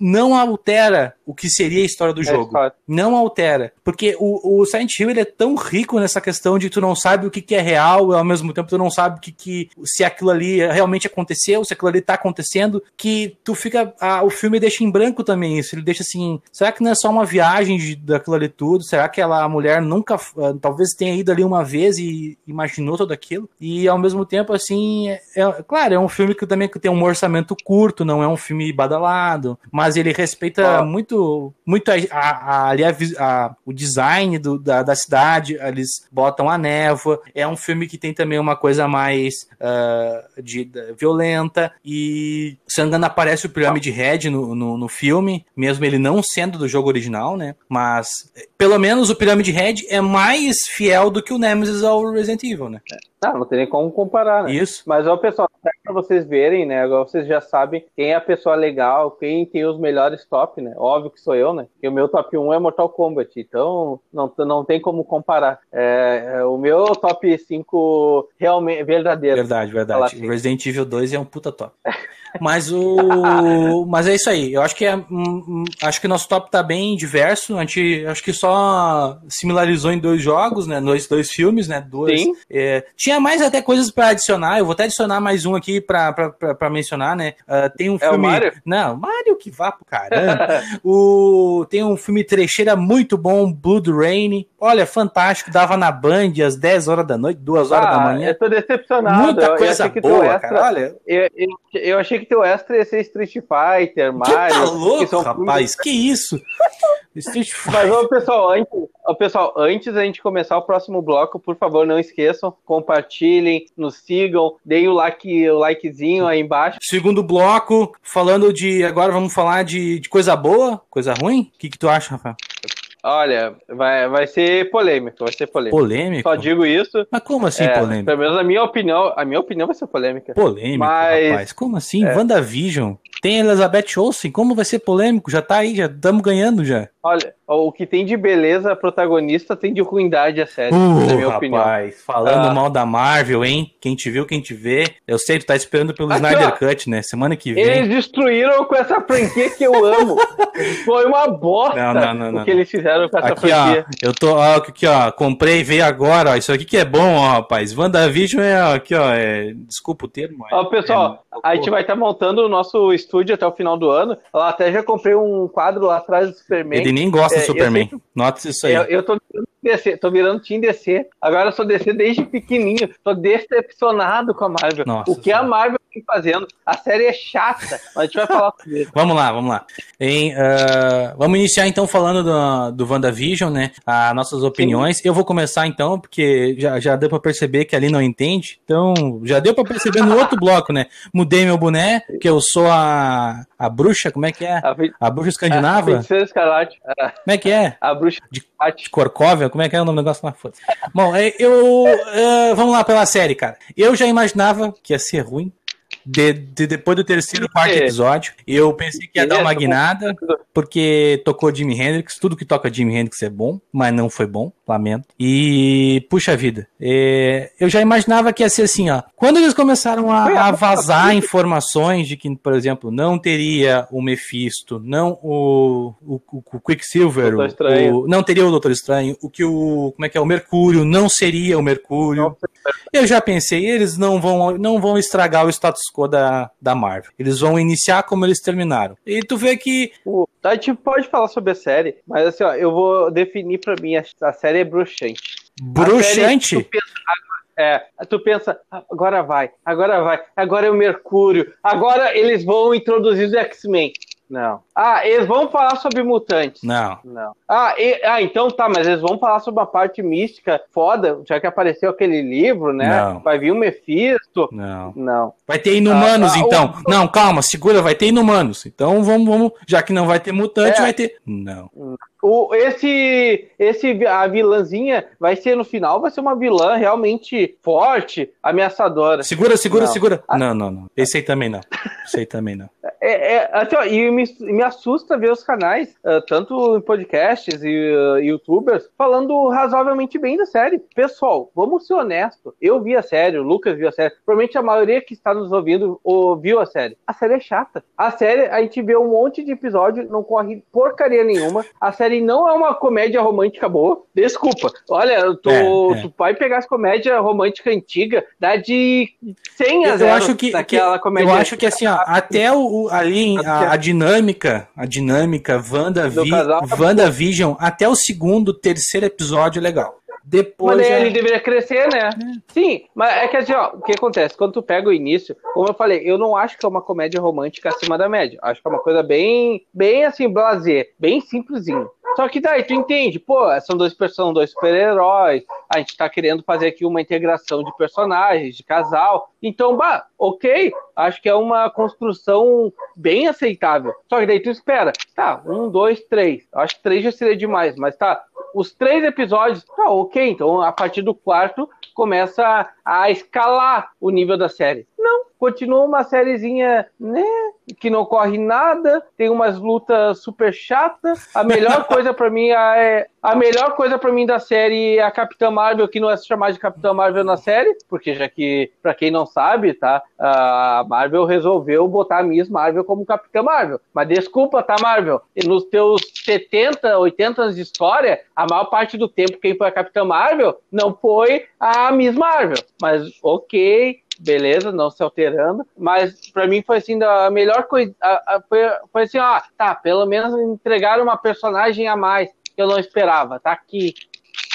não altera o que seria a história do É jogo. história. Não altera. Porque o, o Silent Hill ele é tão rico nessa questão de tu não sabe o que, que é real e ao mesmo tempo tu não sabe que, que se aquilo ali realmente aconteceu, se aquilo ali tá acontecendo, que tu fica. ah, o filme deixa em branco também isso. Ele deixa assim. Será que não é só uma viagem de, daquilo ali tudo? Será que ela, a mulher nunca. ah, talvez tenha ido ali uma vez e imaginou tudo aquilo? E ao mesmo tempo, assim. É, é- claro, é um filme que também tem um orçamento curto, não é um filme badalado, mas ele respeita Ah. muito, muito a, a, a- o design do- da, da cidade, eles botam a névoa. É um filme que tem também uma coisa mais ah, de, da- violenta. E, engano, aparece o Pyramid Head no, no, no filme, mesmo ele não sendo do jogo original, né? Mas, eh, pelo menos, o Pyramid Head é mais fiel do que o Nemesis ao Resident Evil, né? Não, não tem nem como comparar, né? Isso. Mas, ó, pessoal, pra vocês verem, né? Agora vocês já sabem quem é a pessoa legal, quem tem os melhores top, né? Óbvio que sou eu, né? E o meu top 1 é Mortal Kombat, então não, não tem como comparar. É, é, o meu top 5 realmente verdadeiro. Verdade, verdade. assim. Resident Evil 2 é um puta top. Mas o. Mas é isso aí. Eu acho que é. hum, hum, Acho que o nosso top tá bem diverso. A gente acho que só similarizou em dois jogos, né? Dois, dois filmes, né? Sim. É, tinha mais até coisas pra adicionar. Eu vou até adicionar mais um aqui pra mencionar, né? Ah, tem um É o filme. Mario? Não, Mario que vá pro caramba. o... Tem um filme trecheira muito bom, Blood Rain. Olha, fantástico. Dava na Band às 10 horas da noite, 2 horas da Ah, manhã. eu tô decepcionado. Muita coisa boa, cara. Olha, Eu, eu, eu achei que teu extra ia ser Street Fighter, que Mario. tá que louco, são rapaz? Que isso? Street Mas, Fighter. ô, pessoal, antes, ô, pessoal, antes da gente começar o próximo bloco, por favor, não esqueçam, compartilhem, nos sigam, deem o like, o likezinho aí embaixo. Segundo bloco, falando de. Agora vamos falar de, de coisa boa, coisa ruim? O que, que tu acha, Rafael? Olha, vai, vai ser polêmico, vai ser polêmico. Polêmico? Só digo isso. Mas como assim é, polêmico? Pelo menos a minha opinião, a minha opinião vai ser polêmica. Polêmico, Mas- rapaz. Como assim? WandaVision. Tem Elizabeth Olsen. Como vai ser polêmico? Já tá aí, já estamos ganhando já. Olha, o que tem de beleza protagonista tem de ruindade a série, na minha opinião. Uh, rapaz, falando Ah. mal da Marvel, hein? Quem te viu, quem te vê. Eu sei, tu tá esperando pelo Aqui, Snyder ó. Cut, né? Semana que vem. Eles destruíram com essa franquia que eu amo. Foi uma bosta Não, não, não, o que eles fizeram com essa Aqui, franquia. ó, eu tô, ó, aqui, ó, comprei, veio agora, ó, isso aqui que é bom, ó, rapaz. WandaVision é, ó, aqui, ó, é, desculpa o termo. é- Ó, pessoal, é- a gente vai estar montando o nosso estúdio até o final do ano. Eu até já comprei um quadro lá atrás do Superman. Ele nem gosta É, do eu Superman. sempre- Nota isso aí. Eu, eu tô DC, tô virando Team DC. Agora eu sou DC desde pequenininho. Tô decepcionado com a Marvel. Nossa o que a Senhora. Marvel fazendo? A série é chata, mas a gente vai falar sobre isso. Vamos lá, vamos lá. Em, ah, vamos iniciar então falando do, do WandaVision, né? As nossas opiniões. Eu vou começar então, porque já, já deu pra perceber que ali não entende. Então, já deu pra perceber no outro bloco, né? Mudei meu boné, que eu sou a, a bruxa, como é que é? A, A bruxa a escandinava? feiticeira escarlate, a, Como é que é? a bruxa De- de Corcóvia, como é que é o nome do negócio lá? Foda-se. Bom, é, eu. é, vamos lá pela série, cara. Eu já imaginava que ia ser ruim. De, de- depois do terceiro, quarto quê? episódio, eu pensei que ia dar uma Isso, guinada, porque tocou Jimi Hendrix. Tudo que toca Jimi Hendrix é bom, mas não foi bom, lamento. E, puxa vida, é, eu já imaginava que ia ser assim, ó. Quando eles começaram a, a vazar informações de que, por exemplo, não teria o Mephisto, não o, o, o Quicksilver, o- não teria o Doutor Estranho, o que o. Como é que é? O Mercúrio não seria o Mercúrio. Eu já pensei, eles não vão, não vão estragar o status quo da, da Marvel. Eles vão iniciar como eles terminaram. E tu vê que. O- A gente pode falar sobre a série, mas assim, ó, eu vou definir pra mim, a, a série é bruxante. A série, Bruxante. tu pensa, é, tu pensa, "Ah, agora vai, agora vai, agora é o Mercúrio, agora eles vão introduzir os X-Men. Não. Ah, eles vão falar sobre mutantes. Não. Não. Ah, e- ah, então tá, mas eles vão falar sobre uma parte mística foda, já que apareceu aquele livro, né? Não. Vai vir o Mephisto. Não. Não. Vai ter inumanos, Ah, ah, então. Não, calma, segura, vai ter inumanos. Então vamos, vamos. Já que não vai ter mutante, É. vai ter. Não. O, esse, esse, a vilãzinha vai ser no final, vai ser uma vilã realmente forte, ameaçadora. Segura, segura, Não. segura. Não, não, não. Esse aí também não. Esse aí também não. É, é, assim, ó, e me, me assusta ver os canais, ah, tanto em podcasts e ah, youtubers, falando razoavelmente bem da série. Pessoal, vamos ser honestos. Eu vi a série, o Lucas viu a série. Provavelmente a maioria que está nos ouvindo ou viu a série. A série é chata. A série, a gente vê um monte de episódio, não corre porcaria nenhuma. A série não é uma comédia romântica boa. Desculpa. Olha, tu, É, é. tu vai pegar as comédias românticas antigas, dá de 100 a Eu, 0 acho que, daquela que- comédia. eu acho que assim, ó, até o, o- ali a, a dinâmica, a dinâmica Wanda, Vi, casal tá WandaVision, até o segundo, terceiro episódio é legal. Depois Mas já- ele deveria crescer, né? Sim, mas é que assim, ó, o que acontece? Quando tu pega o início, como eu falei, eu não acho que é uma comédia romântica acima da média. Acho que é uma coisa bem, bem assim, blazer, bem simplesinho. Só que daí tu entende, pô, são dois, são dois super-heróis, a gente tá querendo fazer aqui uma integração de personagens, de casal. Então, bah, ok, acho que é uma construção bem aceitável. Só que daí tu espera, tá, um, dois, três. Acho que três já seria demais, mas tá, os três episódios, tá ok, então a partir do quarto começa a escalar o nível da série. Não, continua uma sériezinha, né, que não corre nada, tem umas lutas super chatas. A melhor coisa pra mim é a melhor coisa para mim da série é a Capitã Marvel, que não é se chamar de Capitã Marvel na série, porque já que pra quem não sabe, tá, a Marvel resolveu botar a Miss Marvel como Capitã Marvel. Mas desculpa, tá, Marvel? Nos teus 70, 80 anos de história, a maior parte do tempo quem foi a Capitã Marvel não foi a Miss Marvel. Mas ok, beleza, não se alterando, mas pra mim foi assim, a melhor coisa, a- a- foi, foi assim, ó, tá, pelo menos entregaram uma personagem a mais que eu não esperava, tá aqui,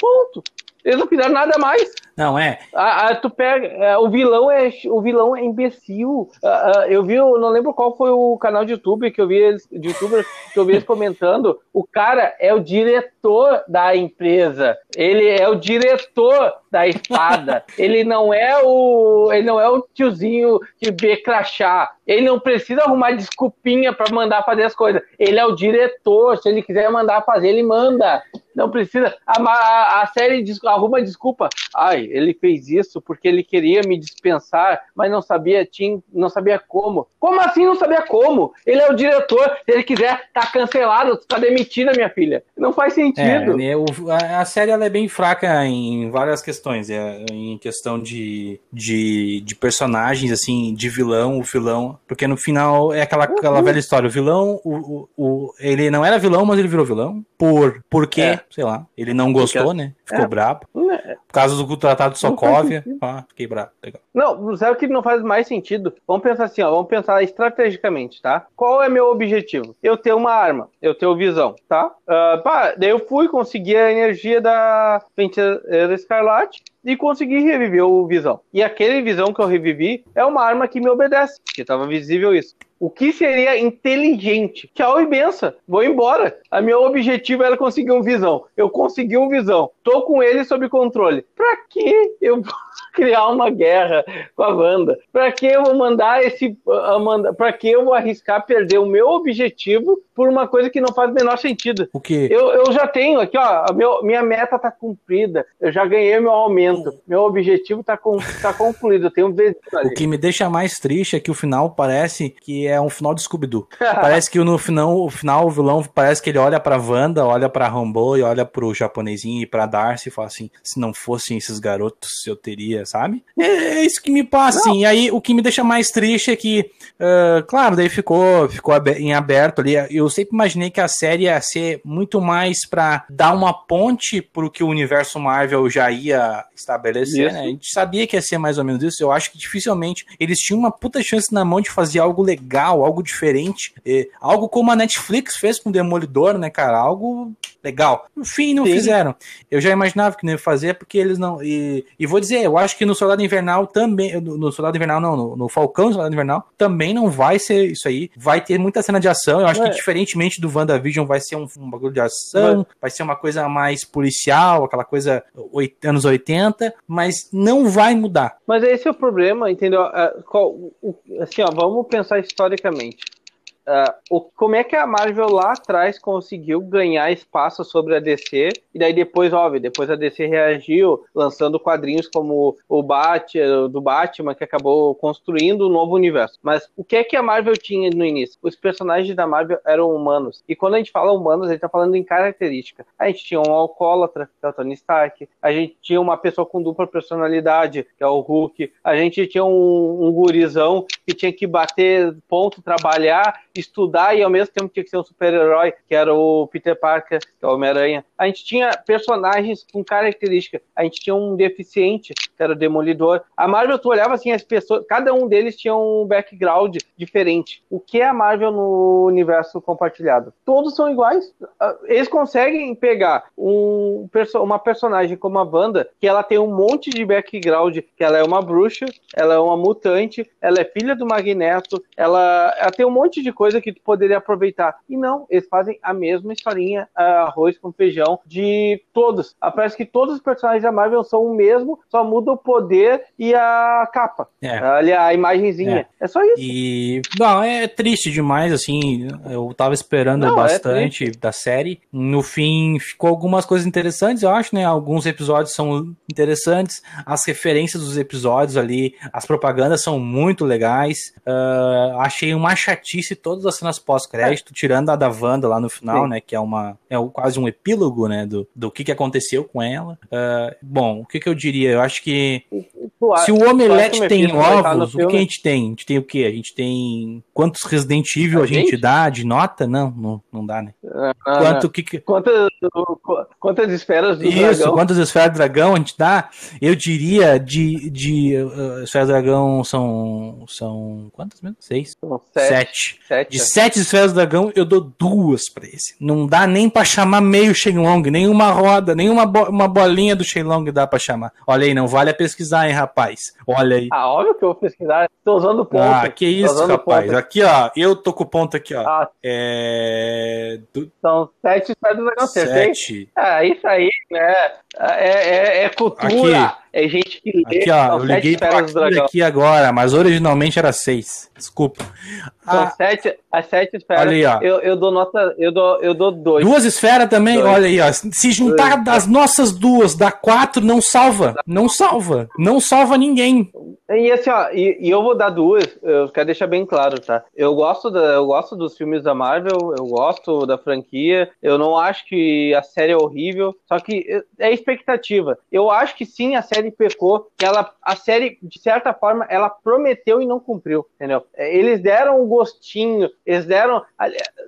ponto. Eles não fizeram nada mais. Não, é. Ah, ah, tu pega, é, o vilão é o vilão é imbecil. Ah, eu vi, eu não lembro qual foi o canal de YouTube que eu vi eles, de YouTuber que eu vi eles comentando. O cara é o diretor da empresa. Ele é o diretor da espada. ele não é o, ele não é o tiozinho que vê crachá. Ele não precisa arrumar desculpinha para mandar fazer as coisas. Ele é o diretor. Se ele quiser mandar fazer, ele manda. Não precisa. A, a, a série arruma desculpa. Ai, ele fez isso porque ele queria me dispensar, mas não sabia, tinha, não sabia como. Como assim não sabia como? Ele é o diretor. Se ele quiser, tá cancelado, tá demitida, minha filha. Não faz sentido. É, né, o- a, série ela é bem fraca em várias questões. É, em questão de, de, de personagens, assim, de vilão, o vilão. Porque no final é aquela, aquela velha história. O vilão, o, o, o- ele não era vilão, mas ele virou vilão. Por porque, É. sei lá, ele não gostou, né? Ficou É. brabo. Causa do Tratado de Sokovia. Ah, fiquei bravo. Legal. Não, sabe o que não faz mais sentido? Vamos pensar assim, ó, vamos pensar estrategicamente, tá? Qual é meu objetivo? Eu ter uma arma, eu ter o visão, tá? Ah, pá, daí eu fui conseguir a energia da Feiticeira Escarlate e consegui reviver o visão. E aquele visão que eu revivi é uma arma que me obedece, que tava visível isso. O que seria inteligente? Tchau e benção. Vou embora. A meu objetivo era conseguir um visão. Eu consegui um visão. Tô com ele sob controle. Pra que eu vou criar uma guerra com a Wanda? Pra que eu vou mandar esse. Uh, manda, pra que eu vou arriscar perder o meu objetivo por uma coisa que não faz o menor sentido? O que? Eu, eu já tenho aqui, ó. a Meu, minha meta tá cumprida. Eu já ganhei meu aumento. Meu objetivo tá, com, tá concluído. Eu tenho um. O que me deixa mais triste é que o final parece que é um final de Scooby-Doo. parece que no final, o final, o vilão parece que ele olha pra Wanda, olha pra Rambo e olha pro japonesinho e pra Darcy e fala assim: se não fossem esses garotos, eu teria, sabe? É, é isso que me passa, assim. E aí, o que me deixa mais triste é que, ah, claro, daí ficou, ficou em aberto ali. Eu sempre imaginei que a série ia ser muito mais pra dar uma ponte pro que o universo Marvel já ia estabelecer, Isso. né? A gente sabia que ia ser mais ou menos isso. Eu acho que dificilmente eles tinham uma puta chance na mão de fazer algo legal, algo diferente. eh, algo como a Netflix fez com o Demolidor, né, cara? Algo legal. No fim, não Sim. fizeram. Eu já imaginava que não ia fazer, porque eles não. E, e vou dizer, eu acho que no Soldado Invernal também. No, no Soldado Invernal, não, no, no Falcão Soldado Invernal, também não vai ser isso aí. Vai ter muita cena de ação. Eu acho É. que, diferentemente do WandaVision, vai ser um, um bagulho de ação, vai ser uma coisa mais policial, aquela coisa oit- anos 80, mas não vai mudar. Mas esse é o problema, entendeu? O- assim, ó, vamos pensar historicamente. Ah, o, como é que a Marvel lá atrás conseguiu ganhar espaço sobre a DC? E daí depois, óbvio, depois a DC reagiu, lançando quadrinhos como o Bat, do Batman, que acabou construindo um novo universo. Mas o que é que a Marvel tinha no início? Os personagens da Marvel eram humanos. E quando a gente fala humanos, a gente tá falando em característica. A gente tinha um alcoólatra, que é o Tony Stark. A gente tinha uma pessoa com dupla personalidade, que é o Hulk. A gente tinha um, um gurizão que tinha que bater ponto, trabalhar, estudar e ao mesmo tempo tinha que ser um super-herói, que era o Peter Parker, que é o Homem-Aranha. A gente tinha personagens com característica. A gente tinha um deficiente, que era o Demolidor. A Marvel, tu olhava assim, as pessoas, cada um deles tinha um background diferente. O que é a Marvel no universo compartilhado? Todos são iguais. Ah, Eles conseguem pegar um, uma personagem como a Wanda, que ela tem um monte de background, que ela é uma bruxa, ela é uma mutante, ela é filha do Magneto, ela, ela tem um monte de coisa que tu poderia aproveitar. E não, eles fazem a mesma historinha, ah, arroz com feijão, de todos. Ah, Parece que todos os personagens da Marvel são o mesmo, só muda o poder e a capa. É. Ali, a imagenzinha. É, só isso. E. Não, é triste demais, assim. Eu tava esperando Não, é bastante da série. No fim, ficou algumas coisas interessantes, eu acho, né? Alguns episódios são interessantes. As referências dos episódios ali, as propagandas são muito legais. Ah, achei uma chatice todas as cenas pós-crédito, tirando a da Wanda lá no final, Sim. né? Que é uma. É quase um epílogo, né? Do, do que, que aconteceu com ela. Ah, bom, o que, que eu diria? Eu acho que Tu se o omelete tem ovos, o que a gente tem? A gente tem o quê? A gente tem. Quantos Resident Evil a, A gente? gente? dá de nota? Não, não, não dá, né? Ah, ah, Quanto que. que- Quantas, quantas esferas do Isso, dragão? quantas esferas do dragão a gente dá? Eu diria de. de uh, esferas do dragão são. São. Quantas mesmo? Seis? São Sete. Sete. Sete. De sete esferas do dragão, eu dou duas pra esse. Não dá nem pra chamar meio Shenlong, nem uma roda, nem uma, bo- uma bolinha do Shenlong dá pra chamar. Olha aí, não vale a pesquisar, hein, rapaz? Olha aí. Ah, óbvio que eu vou pesquisar. Tô usando ponto. Ah, que isso, rapaz. ponto. Aqui, ó, eu tô com o ponto aqui, ó. Ah, É. Do... são sete esferas do. Acertei? Sete. Ah, isso aí, né? É, é, é cultura. É gente que lê. Aqui, ó, eu liguei pra aqui, aqui agora, mas originalmente era seis. Desculpa. São Ah, sete, as sete esferas. Olha aí, ó. Eu, eu dou nota. Eu dou, eu dou dois. duas esferas também, Dois. olha aí, ó. Se juntar das nossas duas, dá quatro, não salva. Não salva. Não salva ninguém. E assim, ó, e, e eu vou dar duas, eu quero deixar bem claro, tá? Eu gosto, da, eu gosto dos filmes da Marvel, eu gosto da franquia, eu não acho que a série é horrível, só que é expectativa. Eu acho que sim, a série pecou, que ela, a série, de certa forma, ela prometeu e não cumpriu, entendeu? É, Eles deram um gostinho, eles deram.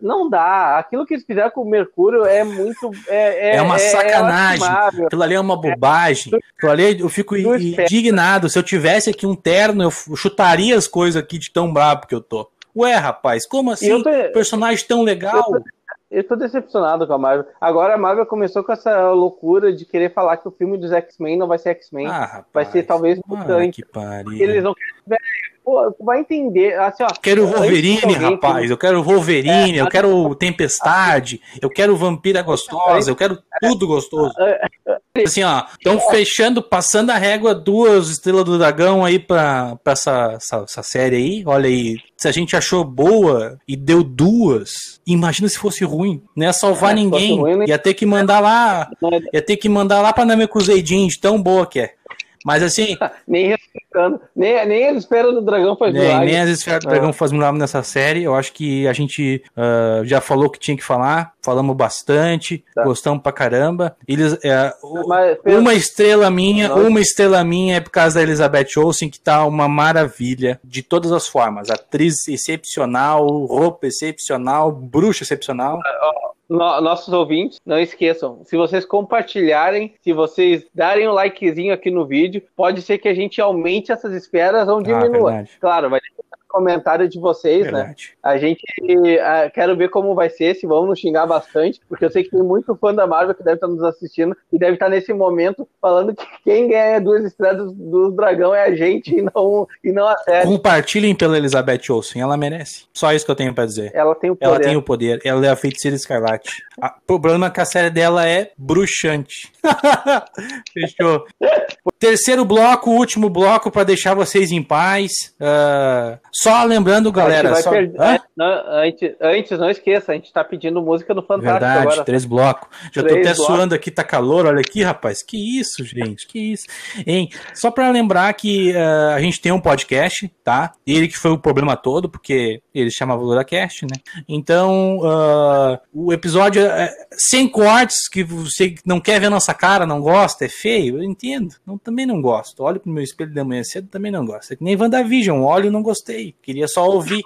Não dá, aquilo que eles fizeram com o Mercúrio é muito. É, É uma sacanagem. lastimável. Aquilo ali é uma bobagem. Aquilo ali eu fico Tu espera. indignado. Se eu tivesse aqui um terno, eu chutaria as coisas aqui de tão brabo que eu tô. Ué, rapaz, como assim? tô- Personagem tão legal? Eu tô decepcionado com a Marvel. Agora a Marvel começou com essa loucura de querer falar que o filme dos X-Men não vai ser X-Men. Ah, vai ser talvez Ah, mutante. que pariu. Eles não querem. Pô, vai entender. Assim, ó, Quero que Wolverine, rapaz. Eu quero Wolverine, eu quero Tempestade, eu quero Vampira Gostosa, eu quero tudo gostoso. Assim, ó, estão fechando, passando a régua duas estrelas do dragão aí pra, pra essa, essa, essa série aí. Olha aí, se a gente achou boa e deu duas, imagina se fosse ruim. Não ia salvar É, ninguém. ruim, né? Ia ter que mandar lá, ia ter que mandar lá pra Namekusei de tão boa que é. Mas assim, Nem respeitando. Nem, nem eles esperam do dragão faz nem, milagre. nem as esferas do É. dragão faz milagre nessa série. Eu acho que a gente ah, já falou o que tinha que falar, falamos bastante, Tá. gostamos pra caramba. Eles, é, Mas, Pedro, uma estrela minha, Nossa. uma estrela minha é por causa da Elizabeth Olsen, que tá uma maravilha de todas as formas. Atriz excepcional, roupa excepcional, bruxa excepcional. No, nossos ouvintes, não esqueçam, se vocês compartilharem, se vocês darem um likezinho aqui no vídeo, pode ser que a gente aumente essas esperas ou diminua. Ah, claro, vai comentário de vocês, né? Verdade. né? A gente uh, quero ver como vai ser, se vão nos xingar bastante, porque eu sei que tem muito fã da Marvel que deve estar nos assistindo e deve estar nesse momento falando que quem ganha duas estrelas do dragão é a gente e não, e não a série. Compartilhem pela Elizabeth Olsen, ela merece. Só isso que eu tenho para dizer. Ela tem o poder. Ela tem o poder, ela é a feiticeira escarlate. O problema é que a série dela é bruxante. Fechou. Terceiro bloco, último bloco para deixar vocês em paz. Uh, só lembrando, galera. Só... Per... Antes, antes, não esqueça, a gente tá pedindo música no Fantástico. Verdade, agora. três blocos. Já três tô até blocos. suando aqui, tá calor. Olha aqui, rapaz. Que isso, gente. Que isso. Hein? Só para lembrar que uh, a gente tem um podcast, tá? Ele que foi o problema todo, porque ele chamava LuraCast, né? Então, uh, o episódio é sem cortes, que você não quer ver nossa cara, não gosta, é feio, eu entendo. Não, também não gosto. Olho pro meu espelho da manhã cedo, também não gosto. É que nem WandaVision, olho não gostei. Queria só ouvir.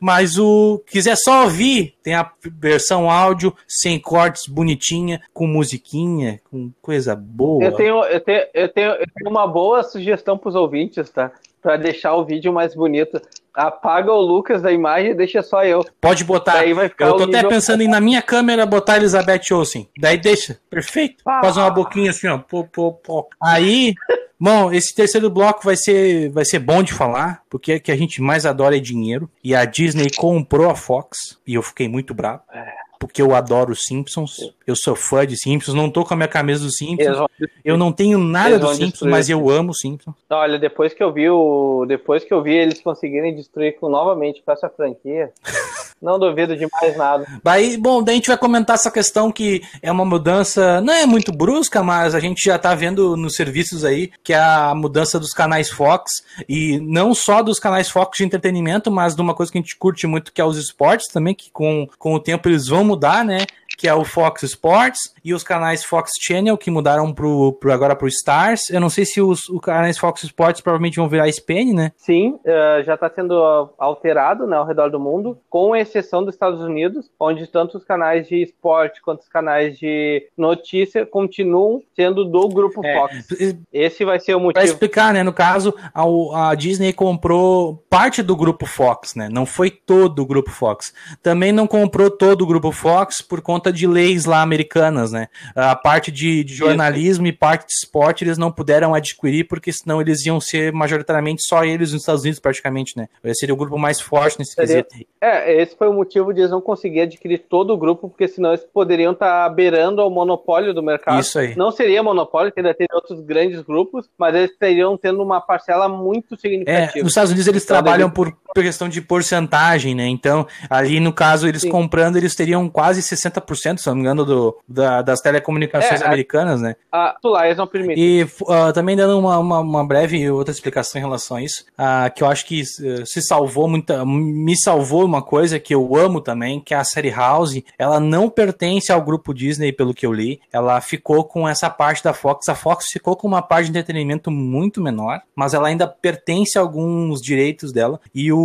Mas o quiser só ouvir, tem a versão áudio sem cortes, bonitinha, com musiquinha, com coisa boa. Eu tenho, eu tenho, eu tenho, eu tenho uma boa sugestão pros ouvintes, tá? Para deixar o vídeo mais bonito apaga o Lucas da imagem e deixa só eu. Pode botar. Daí vai ficar eu tô até pensando em na minha câmera botar Elizabeth Olsen. Daí deixa. Perfeito. Ah. Faz uma boquinha assim, ó. Pô, pô, pô. Aí. Bom, esse terceiro bloco vai ser, vai ser bom de falar, porque o que a gente mais adora é dinheiro. E a Disney comprou a Fox, e eu fiquei muito bravo. É porque eu adoro Simpsons. Eu sou fã de Simpsons, não tô com a minha camisa dos Simpsons. Eu não tenho nada dos Simpsons, mas eu amo Simpsons. Olha, depois que eu vi o, depois que eu vi eles conseguirem destruir com, novamente com essa franquia, não duvido de mais nada. Daí, bom, daí a gente vai comentar essa questão que é uma mudança, não é muito brusca, mas a gente já tá vendo nos serviços aí que é a mudança dos canais Fox e não só dos canais Fox de entretenimento, mas de uma coisa que a gente curte muito que é os esportes também, que com, com o tempo eles vão mudar, né? Que é o Fox Sports, e os canais Fox Channel, que mudaram pro, pro agora pro Stars. Eu não sei se os, os canais Fox Sports provavelmente vão virar SPN, né? Sim, uh, já está sendo alterado né, ao redor do mundo, com exceção dos Estados Unidos, onde tanto os canais de esporte quanto os canais de notícia continuam sendo do grupo é, Fox. Esse vai ser o motivo. Para explicar, né? No caso, a, a Disney comprou parte do grupo Fox, né? Não foi todo o grupo Fox. Também não comprou todo o grupo Fox por conta de leis lá americanas, né? A parte de, de jornalismo e parte de esporte eles não puderam adquirir, porque senão eles iam ser majoritariamente só eles nos Estados Unidos, praticamente, né? Esse seria o grupo mais forte nesse seria... quesito. É, esse foi o motivo de eles não conseguir adquirir todo o grupo, porque senão eles poderiam estar tá beirando ao monopólio do mercado. Isso aí. Não seria monopólio, ainda teria outros grandes grupos, mas eles estariam tendo uma parcela muito significativa. É, nos Estados Unidos eles então, trabalham por questão de porcentagem, né? Então, ali no caso, eles Sim. comprando, eles teriam quase 60%, se não me engano, do, da, das telecomunicações é, americanas, né? A Tulares não permite. E uh, também dando uma, uma, uma, breve outra explicação em relação a isso, uh, que eu acho que uh, se salvou muita. Me salvou uma coisa que eu amo também, que é a série House. Ela não pertence ao grupo Disney, pelo que eu li. Ela ficou com essa parte da Fox. A Fox ficou com uma parte de entretenimento muito menor, mas ela ainda pertence a alguns direitos dela. E o,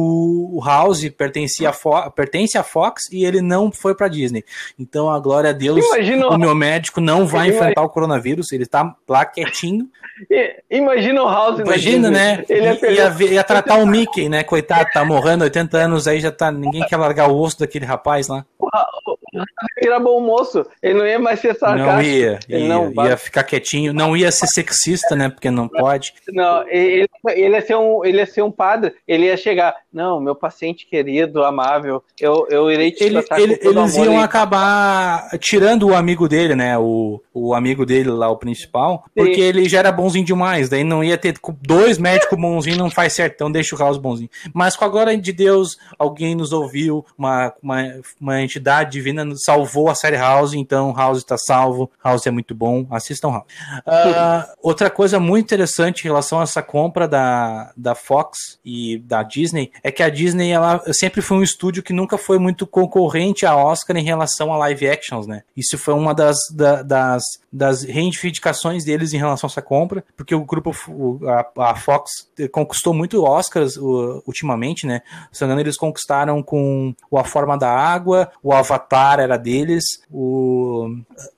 House pertencia a pertence à Fox e ele não foi pra Disney. Então, a glória a Deus, Imagina... o meu médico não vai Imagina... enfrentar o coronavírus, ele tá lá quietinho. Imagina o House. Imagina, né? Ele ia, ia, ia, tratar o Mickey, né? Coitado, tá morrendo 80 anos aí, já tá. Ninguém quer largar o osso daquele rapaz lá. Era bom moço, ele não ia mais ser sarcástico. Não ia, ia, não, ia ficar quietinho, não ia ser sexista, né? Porque não pode. Não, ele, ele, ia ser um, ele ia ser um padre, ele ia chegar, não, meu paciente querido, amável, eu, eu irei te ele, ele, Eles iam acabar tirando o amigo dele, né? O, o amigo dele lá, o principal, porque Sim. ele já era bonzinho demais, daí não ia ter dois médicos bonzinhos, não faz certo, então deixa o House bonzinho. Mas com a glória de Deus, alguém nos ouviu, uma, uma, uma entidade divina salvou a série House, então House está salvo, House é muito bom, assistam House. Uh, outra coisa muito interessante em relação a essa compra da, da Fox e da Disney é que a Disney ela sempre foi um estúdio que nunca foi muito concorrente a Oscar em relação a live actions, né? Isso foi uma das, da, das, das reivindicações deles em relação a essa compra, porque o grupo, a, a Fox conquistou muito Oscars ultimamente, né? Se não me engano, eles conquistaram com o A Forma da Água, o Avatar era deles, o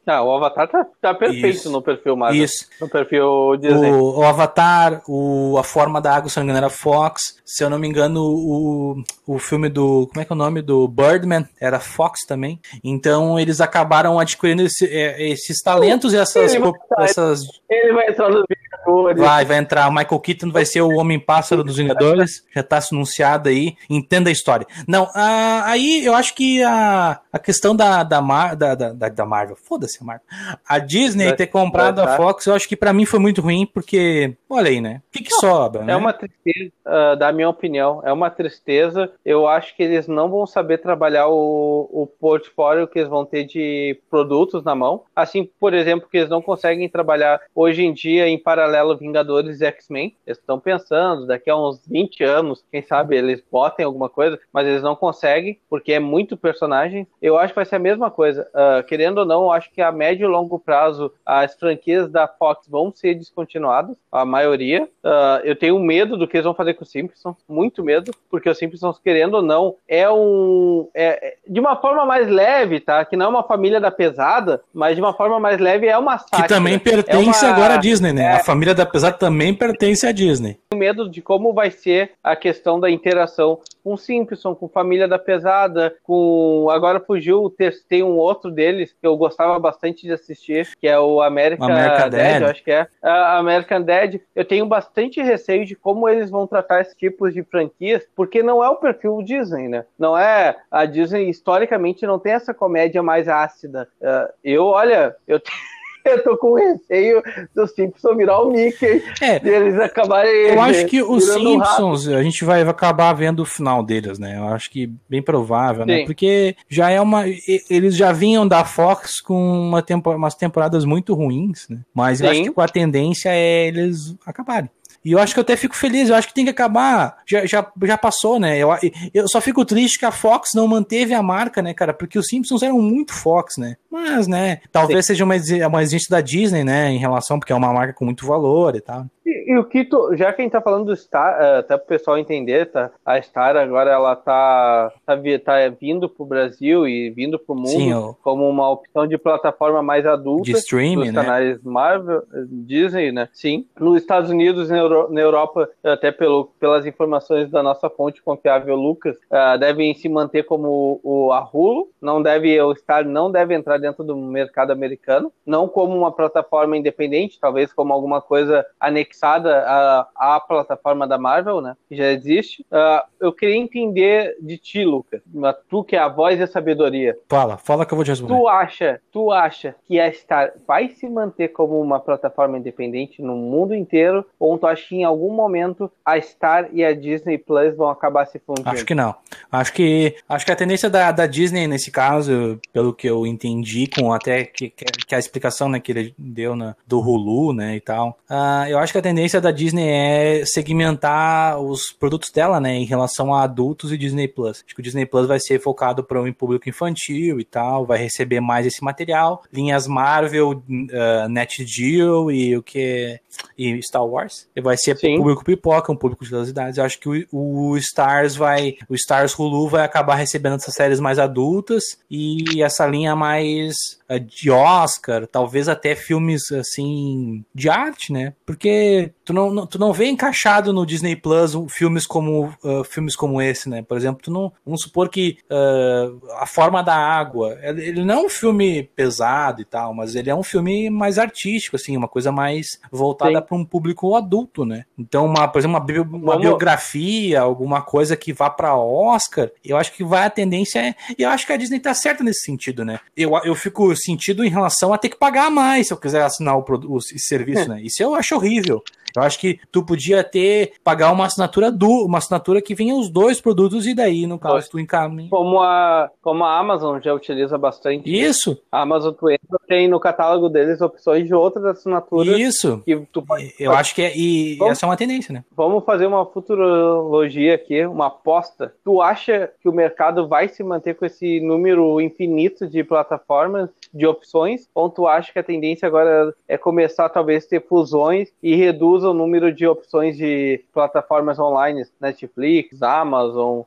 ah, o Avatar tá, tá perfeito Isso. no perfil Marvel. Isso. No perfil Disney. O, o, Avatar, o A Forma da Água, se não me engano, era Fox. Se eu não me engano, o, o filme do. Como é que é o nome? Do Birdman era Fox também. Então eles acabaram adquirindo esse, é, esses talentos e essas. Ele vai, essas... ele vai entrar no Vingadores. Vai, vai entrar. O Michael Keaton vai ser o Homem-Pássaro dos Vingadores. Já tá anunciado aí. Entenda a história. Não, ah, aí eu acho que a, a questão da, da, Mar, da, da, da Marvel. Foda-se a Marvel. A Disney ter comprado a Fox, eu acho que para mim foi muito ruim, porque, olha aí, né? O que, que sobra? É né? uma tristeza, uh, da minha opinião. É uma tristeza. Eu acho que eles não vão saber trabalhar o, o portfólio que eles vão ter de produtos na mão. Assim, por exemplo, que eles não conseguem trabalhar hoje em dia em paralelo Vingadores e X-Men. Eles estão pensando, daqui a uns 20 anos, quem sabe eles botem alguma coisa, mas eles não conseguem, porque é muito personagem. Eu acho que vai ser a mesma coisa. Uh, querendo ou não, eu acho que a médio e longo prazo as franquias da Fox vão ser descontinuadas, a maioria. Uh, eu tenho medo do que eles vão fazer com o Simpsons, muito medo, porque o Simpsons, querendo ou não, é um. É, é, de uma forma mais leve, tá? Que não é uma família da pesada, mas de uma forma mais leve é uma sátira. Que também pertence é uma... agora à Disney, né? É... A família da pesada também pertence à Disney. Tenho medo de como vai ser a questão da interação com Simpson, com Família da Pesada, com. Agora fugiu, tem um outro deles que eu gostava bastante de assistir, que é o American, American Dead, Dead, acho que é. A American Dead. Eu tenho bastante receio de como eles vão tratar esse tipo de franquias, porque não é o perfil Disney, né? Não é. A Disney, historicamente, não tem essa comédia mais ácida. Uh, eu, olha, eu tenho eu tô com receio dos Simpsons virar o Mickey. É, eles acabarem. Eu acho que os Simpsons, a gente vai acabar vendo o final deles, né? Eu acho que bem provável, né? Sim. né? Porque já é uma. Eles já vinham da Fox com uma tempo, umas temporadas muito ruins, né? Mas Sim. eu acho que com a tendência é eles acabarem. E eu acho que eu até fico feliz, eu acho que tem que acabar. Já, já, já passou, né? Eu, eu só fico triste que a Fox não manteve a marca, né, cara? Porque os Simpsons eram muito Fox, né? Mas, né, talvez Sim. seja uma, uma exigência da Disney, né, em relação, porque é uma marca com muito valor e tal. E, e o que tu, já que a gente tá falando do Star, eh, até pro pessoal entender, tá? A Star agora ela tá, tá, tá vindo pro Brasil e vindo pro mundo Sim, eu... como uma opção de plataforma mais adulta. De streaming, dos né? canais Marvel, Disney, né? Sim. Nos Estados Unidos e na, Euro, na Europa, até pelo, pelas informações da nossa fonte confiável, Lucas, uh, devem se manter como o, a Hulu, não deve, o Star não deve entrar dentro do mercado americano, não como uma plataforma independente, talvez como alguma coisa anexada à, à plataforma da Marvel, né? Que já existe. Uh, eu queria entender de ti, Lucas. Tu que é a voz da sabedoria. Fala, fala que eu vou te responder. Tu acha, tu acha que a Star vai se manter como uma plataforma independente no mundo inteiro? Ou tu acha que em algum momento a Star e a Disney Plus vão acabar se fundindo? Acho que não. Acho que, acho que a tendência da, da Disney, nesse caso, pelo que eu entendi, com até que, que a explicação né, que ele deu na, do Hulu, né, e tal, uh, eu acho que a tendência da Disney é segmentar os produtos dela, né, em relação a adultos e Disney Plus. Acho que o Disney Plus vai ser focado para um público infantil e tal, vai receber mais esse material. Linhas Marvel, uh, Net Geo e o que e Star Wars. Vai ser o público pipoca, um público de todas as idades. Eu acho que o, o Stars vai, o Stars Hulu vai acabar recebendo essas séries mais adultas e essa linha mais uh, de Oscar, talvez até filmes assim de arte, né? Porque tu não, tu não vê encaixado no Disney Plus filmes como uh, filmes como esse, né? Por exemplo, tu não vamos supor que uh, a forma da água, ele não é um filme pesado e tal, mas ele é um filme mais artístico, assim, uma coisa mais voltada para um público adulto, né? Então, uma, por exemplo, uma, uma biografia, alguma coisa que vá para Oscar, eu acho que vai a tendência é, e eu acho que a Disney tá certa nesse sentido, né? Eu, eu fico sentido em relação a ter que pagar mais se eu quiser assinar o, o, o serviço, né? Isso eu acho horrível. Eu acho que tu podia ter, pagar uma assinatura do, uma assinatura que vinha os dois produtos e daí, no caso, tu encaminha. Como a, como a Amazon já utiliza bastante. Isso. A Amazon tu entra, tem no catálogo deles opções de outras assinaturas. Isso. Que tu pode... Eu acho que é, e Vamos- essa é uma tendência, né? Vamos fazer uma futurologia aqui, uma aposta. Tu acha que o mercado vai se manter com esse número infinito de plataformas, de opções? Ou tu acha que a tendência agora é começar talvez ter fusões e reduza o número de opções de plataformas online, Netflix, Amazon,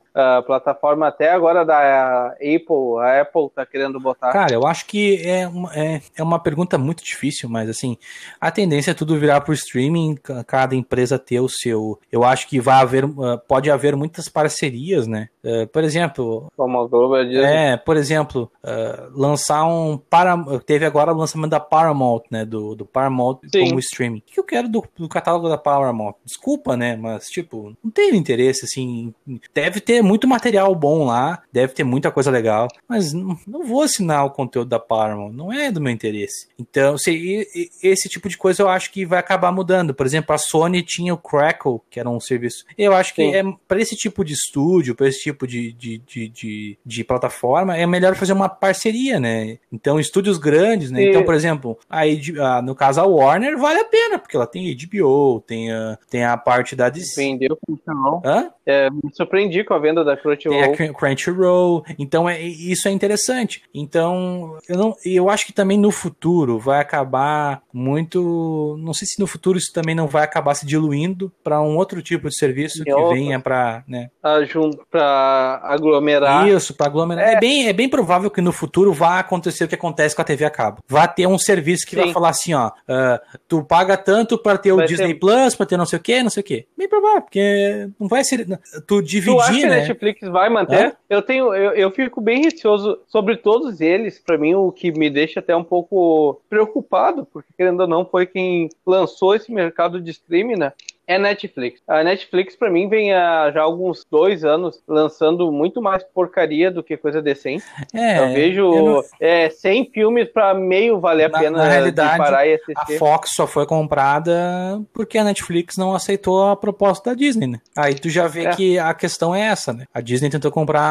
plataforma até agora da Apple, a Apple tá querendo botar. Cara, eu acho que é uma, é, é uma pergunta muito difícil, mas assim, a tendência é tudo virar pro streaming, ca- cada empresa ter o seu. Eu acho que vai haver, uh, pode haver muitas parcerias, né? Uh, por exemplo, é, por exemplo, uh, lançar um Param teve agora o lançamento da Paramount, né? Do, do Paramount Sim. como streaming. O que eu quero do, do catálogo da Paramount? Desculpa, né? Mas, tipo, não tenho interesse, assim. Deve ter muito material bom lá, deve ter muita coisa legal, mas não, não vou assinar o conteúdo da Paramount, não é do meu interesse. Então, se, esse tipo de coisa eu acho que vai acabar mudando. Por exemplo, a Sony tinha o Crackle, que era um serviço. Eu acho que Sim. é para esse tipo de estúdio, para esse tipo de, de, de, de, de plataforma, é melhor fazer uma parceria, né? Então, estúdios grandes, né? E- Então, por exemplo, a, a- no caso a Warner vale a pena, porque ela tem HBO, tem a, tem a parte da DC. vendeu funcional. Hã? É, me surpreendi com a venda da Tem Crunchyroll. a Cr- Crunchyroll, então é, isso é interessante. Então, eu não, eu acho que também no futuro vai acabar muito, não sei se no futuro isso também não vai acabar se diluindo para um outro tipo de serviço que venha para, né? a jun- pra aglomerar. Isso, para aglomerar. É. bem, é bem provável que no futuro vá acontecer o que acontece com a TV a cabo. Vai ter um serviço que vai Sim. falar assim, ó, ah, tu paga tanto para ter o Vai Disney ter- Plus, para ter não sei o que, não sei o que. Bem provável, porque não vai ser tu dividir, Tu acha que a né? Netflix vai manter? Hã? Eu tenho, eu, eu fico bem receoso sobre todos eles. Pra mim, o que me deixa até um pouco preocupado, porque querendo ou não, foi quem lançou esse mercado de streaming, né? É Netflix. A Netflix, pra mim, vem há já alguns dois anos lançando muito mais porcaria do que coisa decente. É, eu vejo eu não- é, 100 filmes pra meio valer a Na- pena na realidade, de parar e A assistir. Fox só foi comprada porque a Netflix não aceitou a proposta da Disney, né? Aí tu já vê É. que a questão é essa, né? A Disney tentou comprar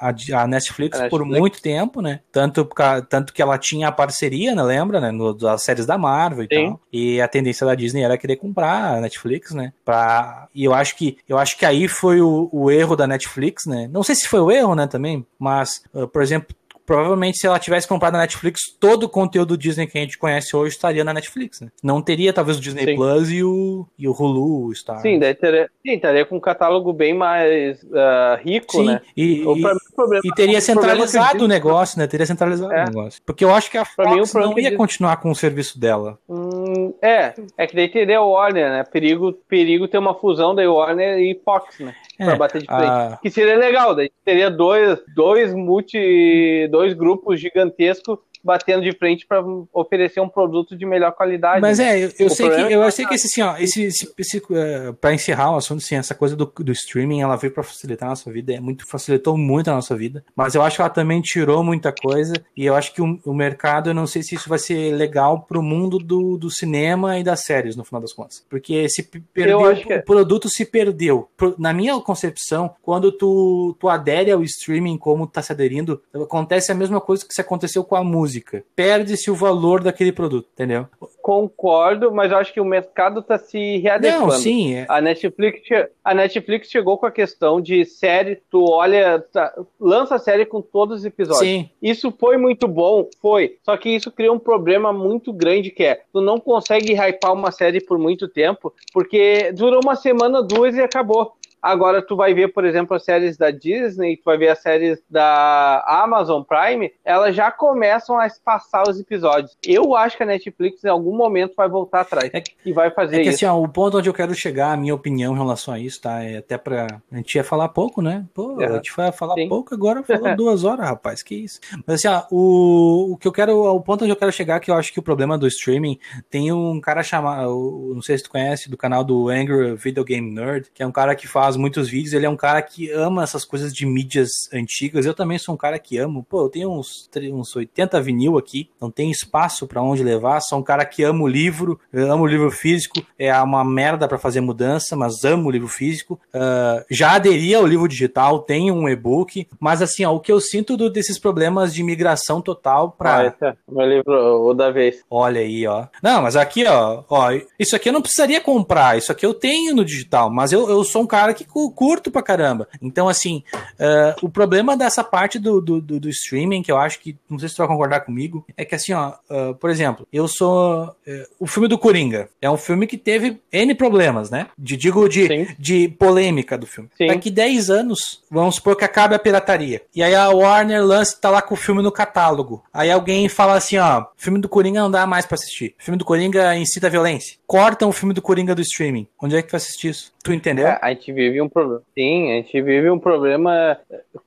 a, a Netflix A por Netflix. muito tempo, né? Tanto, por tanto que ela tinha a parceria, né? Lembra, né? No, das séries da Marvel e Sim. tal. E a tendência da Disney era querer comprar a Netflix, né? Pra... E eu acho que eu acho que aí foi o, o erro da Netflix, né? Não sei se foi o erro, né, também, mas, uh, por exemplo, provavelmente se ela tivesse comprado a Netflix, todo o conteúdo Disney que a gente conhece hoje estaria na Netflix, né? Não teria talvez o Disney Sim. Plus e o, e o Hulu, o Star. Sim, daí teria, sim, estaria com um catálogo bem mais ah, rico, Sim, né? e, O e- mim, o problema- e teria o que eu centralizado digo- o negócio, né? Teria centralizado É. o negócio. Porque eu acho que a mim, o Fox problema não que ia diz- continuar com o serviço dela. Hum, é, é que daí teria a Warner, né? Perigo, perigo ter uma fusão da Warner e Fox, né? Pra É, bater de frente. a- Que seria legal, daí teria dois, dois multi, dois grupos gigantescos batendo de frente para oferecer um produto de melhor qualidade. Mas né? é, eu, eu O sei que é eu sei que esse assim, ó, esse, esse, esse eh, para encerrar o assunto, assim, essa coisa do, do streaming, ela veio para facilitar a nossa vida, é muito facilitou muito a nossa vida, mas eu acho que ela também tirou muita coisa e eu acho que o, o mercado, eu não sei se isso vai ser legal pro mundo do, do cinema e das séries no final das contas, porque se perdeu, é. o produto se perdeu. Na minha concepção, quando tu, tu adere ao streaming como tá se aderindo, acontece a mesma coisa que se aconteceu com a música. Perde-se o valor daquele produto, entendeu? Concordo, mas eu acho que o mercado está se readequando. Não, sim, é, A Netflix, a Netflix chegou com a questão de série, tu olha, tá, lança a série com todos os episódios. sim. Isso foi muito bom, foi. Só que isso cria um problema muito grande que é, tu não consegue hypar uma série por muito tempo, porque durou uma semana, duas e acabou. Agora tu vai ver, por exemplo, as séries da Disney, tu vai ver as séries da Amazon Prime, elas já começam a espaçar os episódios. Eu acho que a Netflix em algum momento vai voltar atrás É e vai fazer É que isso. assim, ó, o ponto onde eu quero chegar, a minha opinião em relação a isso, tá? É até pra. A gente ia falar pouco, né? Pô, É. a gente vai falar Sim. pouco, agora falou duas horas, rapaz, que isso. Mas assim, ó, o, o que eu quero. O ponto onde eu quero chegar, que eu acho que o problema do streaming tem um cara chamado. Não sei se tu conhece, do canal do Angry Video Game Nerd, que é um cara que faz faz muitos vídeos, ele é um cara que ama essas coisas de mídias antigas. Eu também sou um cara que amo. Pô, eu tenho uns, uns 80 vinil aqui, não tem espaço para onde levar. Sou um cara que amo o livro, amo o livro físico. É uma merda para fazer mudança, mas amo o livro físico. Uh, já aderi ao livro digital, tenho um e-book, mas assim, ó, o que eu sinto do, desses problemas de migração total para. Ah, esse é o meu livro, o da vez. Olha aí, ó. Não, mas aqui, ó, ó, isso aqui eu não precisaria comprar, isso aqui eu tenho no digital, mas eu, eu sou um cara que curto pra caramba. Então, assim, uh, o problema dessa parte do, do, do, streaming, que eu acho que, não sei se tu vai concordar comigo, é que assim, ó, uh, por exemplo, eu sou. Uh, o filme do Coringa é um filme que teve N problemas, né? De, digo, de, de polêmica do filme. Sim. Daqui 10 anos, vamos supor que acabe a pirataria. E aí a Warner Lance tá lá com o filme no catálogo. Aí alguém fala assim, ó, filme do Coringa não dá mais para assistir. filme do Coringa incita a violência. Cortam o filme do Coringa do streaming. Onde é que tu vai assistir isso? Tu entendeu? É, a gente vive um problema. Sim, a gente vive um problema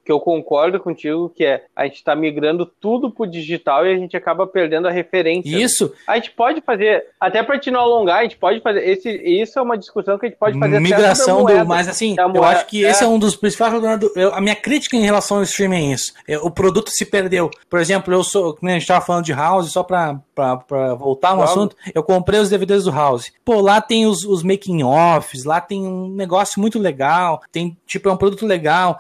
que eu concordo contigo, que é a gente tá migrando tudo pro digital e a gente acaba perdendo a referência. Isso. A gente pode fazer, até para te não alongar, a gente pode fazer. Esse, isso é uma discussão que a gente pode fazer. Migração do. Mas assim, eu acho que é. esse é um dos principais problemas. Do, eu, a minha crítica em relação ao streaming é isso. É, o produto se perdeu. Por exemplo, eu sou. A gente tava falando de house, só pra, pra, pra voltar no assunto, eu comprei os DVDs do house. Pô, lá tem os, os making-offs, lá tem um negócio muito legal, tem, tipo, é um produto legal.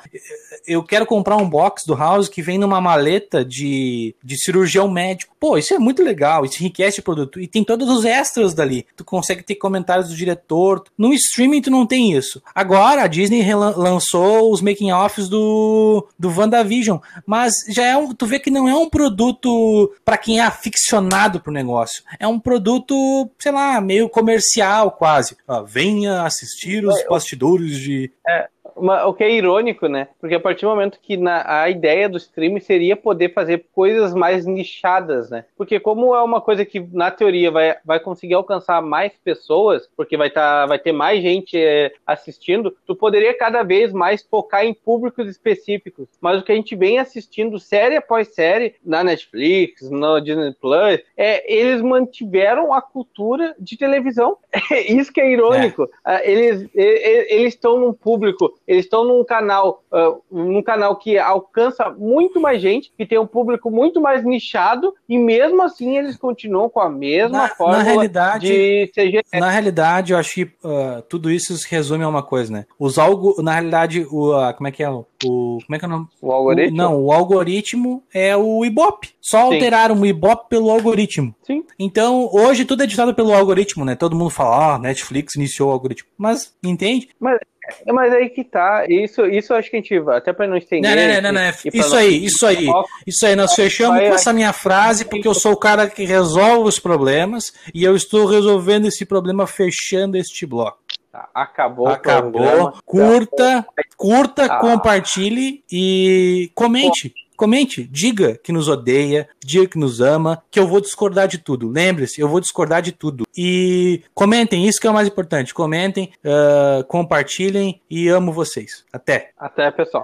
Eu quero comprar um box do House que vem numa maleta de, de cirurgião médico. Pô, isso é muito legal, isso enriquece o produto. E tem todos os extras dali. Tu consegue ter comentários do diretor. No streaming tu não tem isso. Agora a Disney lançou os making-offs do, do WandaVision. Mas já é um. Tu vê que não é um produto para quem é aficionado pro negócio. É um produto, sei lá, meio comercial quase. Ó, venha assistir os bastidores de. É, o que é irônico, né? Porque a partir do momento que na, a ideia do streaming seria poder fazer coisas mais nichadas, né? Porque como é uma coisa que, na teoria, vai, vai conseguir alcançar mais pessoas, porque vai, tá, vai ter mais gente é, assistindo, tu poderia cada vez mais focar em públicos específicos. Mas o que a gente vem assistindo série após série, na Netflix, no Disney Plus, é eles mantiveram a cultura de televisão. Isso que é irônico. É. Eles estão num público eles estão num canal, uh, num canal que alcança muito mais gente, que tem um público muito mais nichado, e mesmo assim eles continuam com a mesma na, forma na realidade, de. Na realidade, eu acho que uh, tudo isso se resume a uma coisa, né? Os algo, na realidade, o, uh, como é que é? O, como é que é o nome? O algoritmo? O, não, o algoritmo é o Ibope. Só Sim. alteraram o Ibope pelo algoritmo. Sim. Então, hoje tudo é ditado pelo algoritmo, né? Todo mundo fala, ah, Netflix iniciou o algoritmo. Mas, entende? Mas mas aí que tá. Isso, isso acho que a gente vai, até para não estender. Não, não, não, não, não. Isso aí, isso aí. Isso aí, nós fechamos com essa minha frase, porque eu sou o cara que resolve os problemas e eu estou resolvendo esse problema fechando este bloco. Tá, acabou. Acabou. Curta, curta, ah. compartilhe e comente. Comente, diga que nos odeia, diga que nos ama, que eu vou discordar de tudo. Lembre-se, eu vou discordar de tudo. E comentem, isso que é o mais importante. Comentem, uh, compartilhem e amo vocês. Até. Até, pessoal.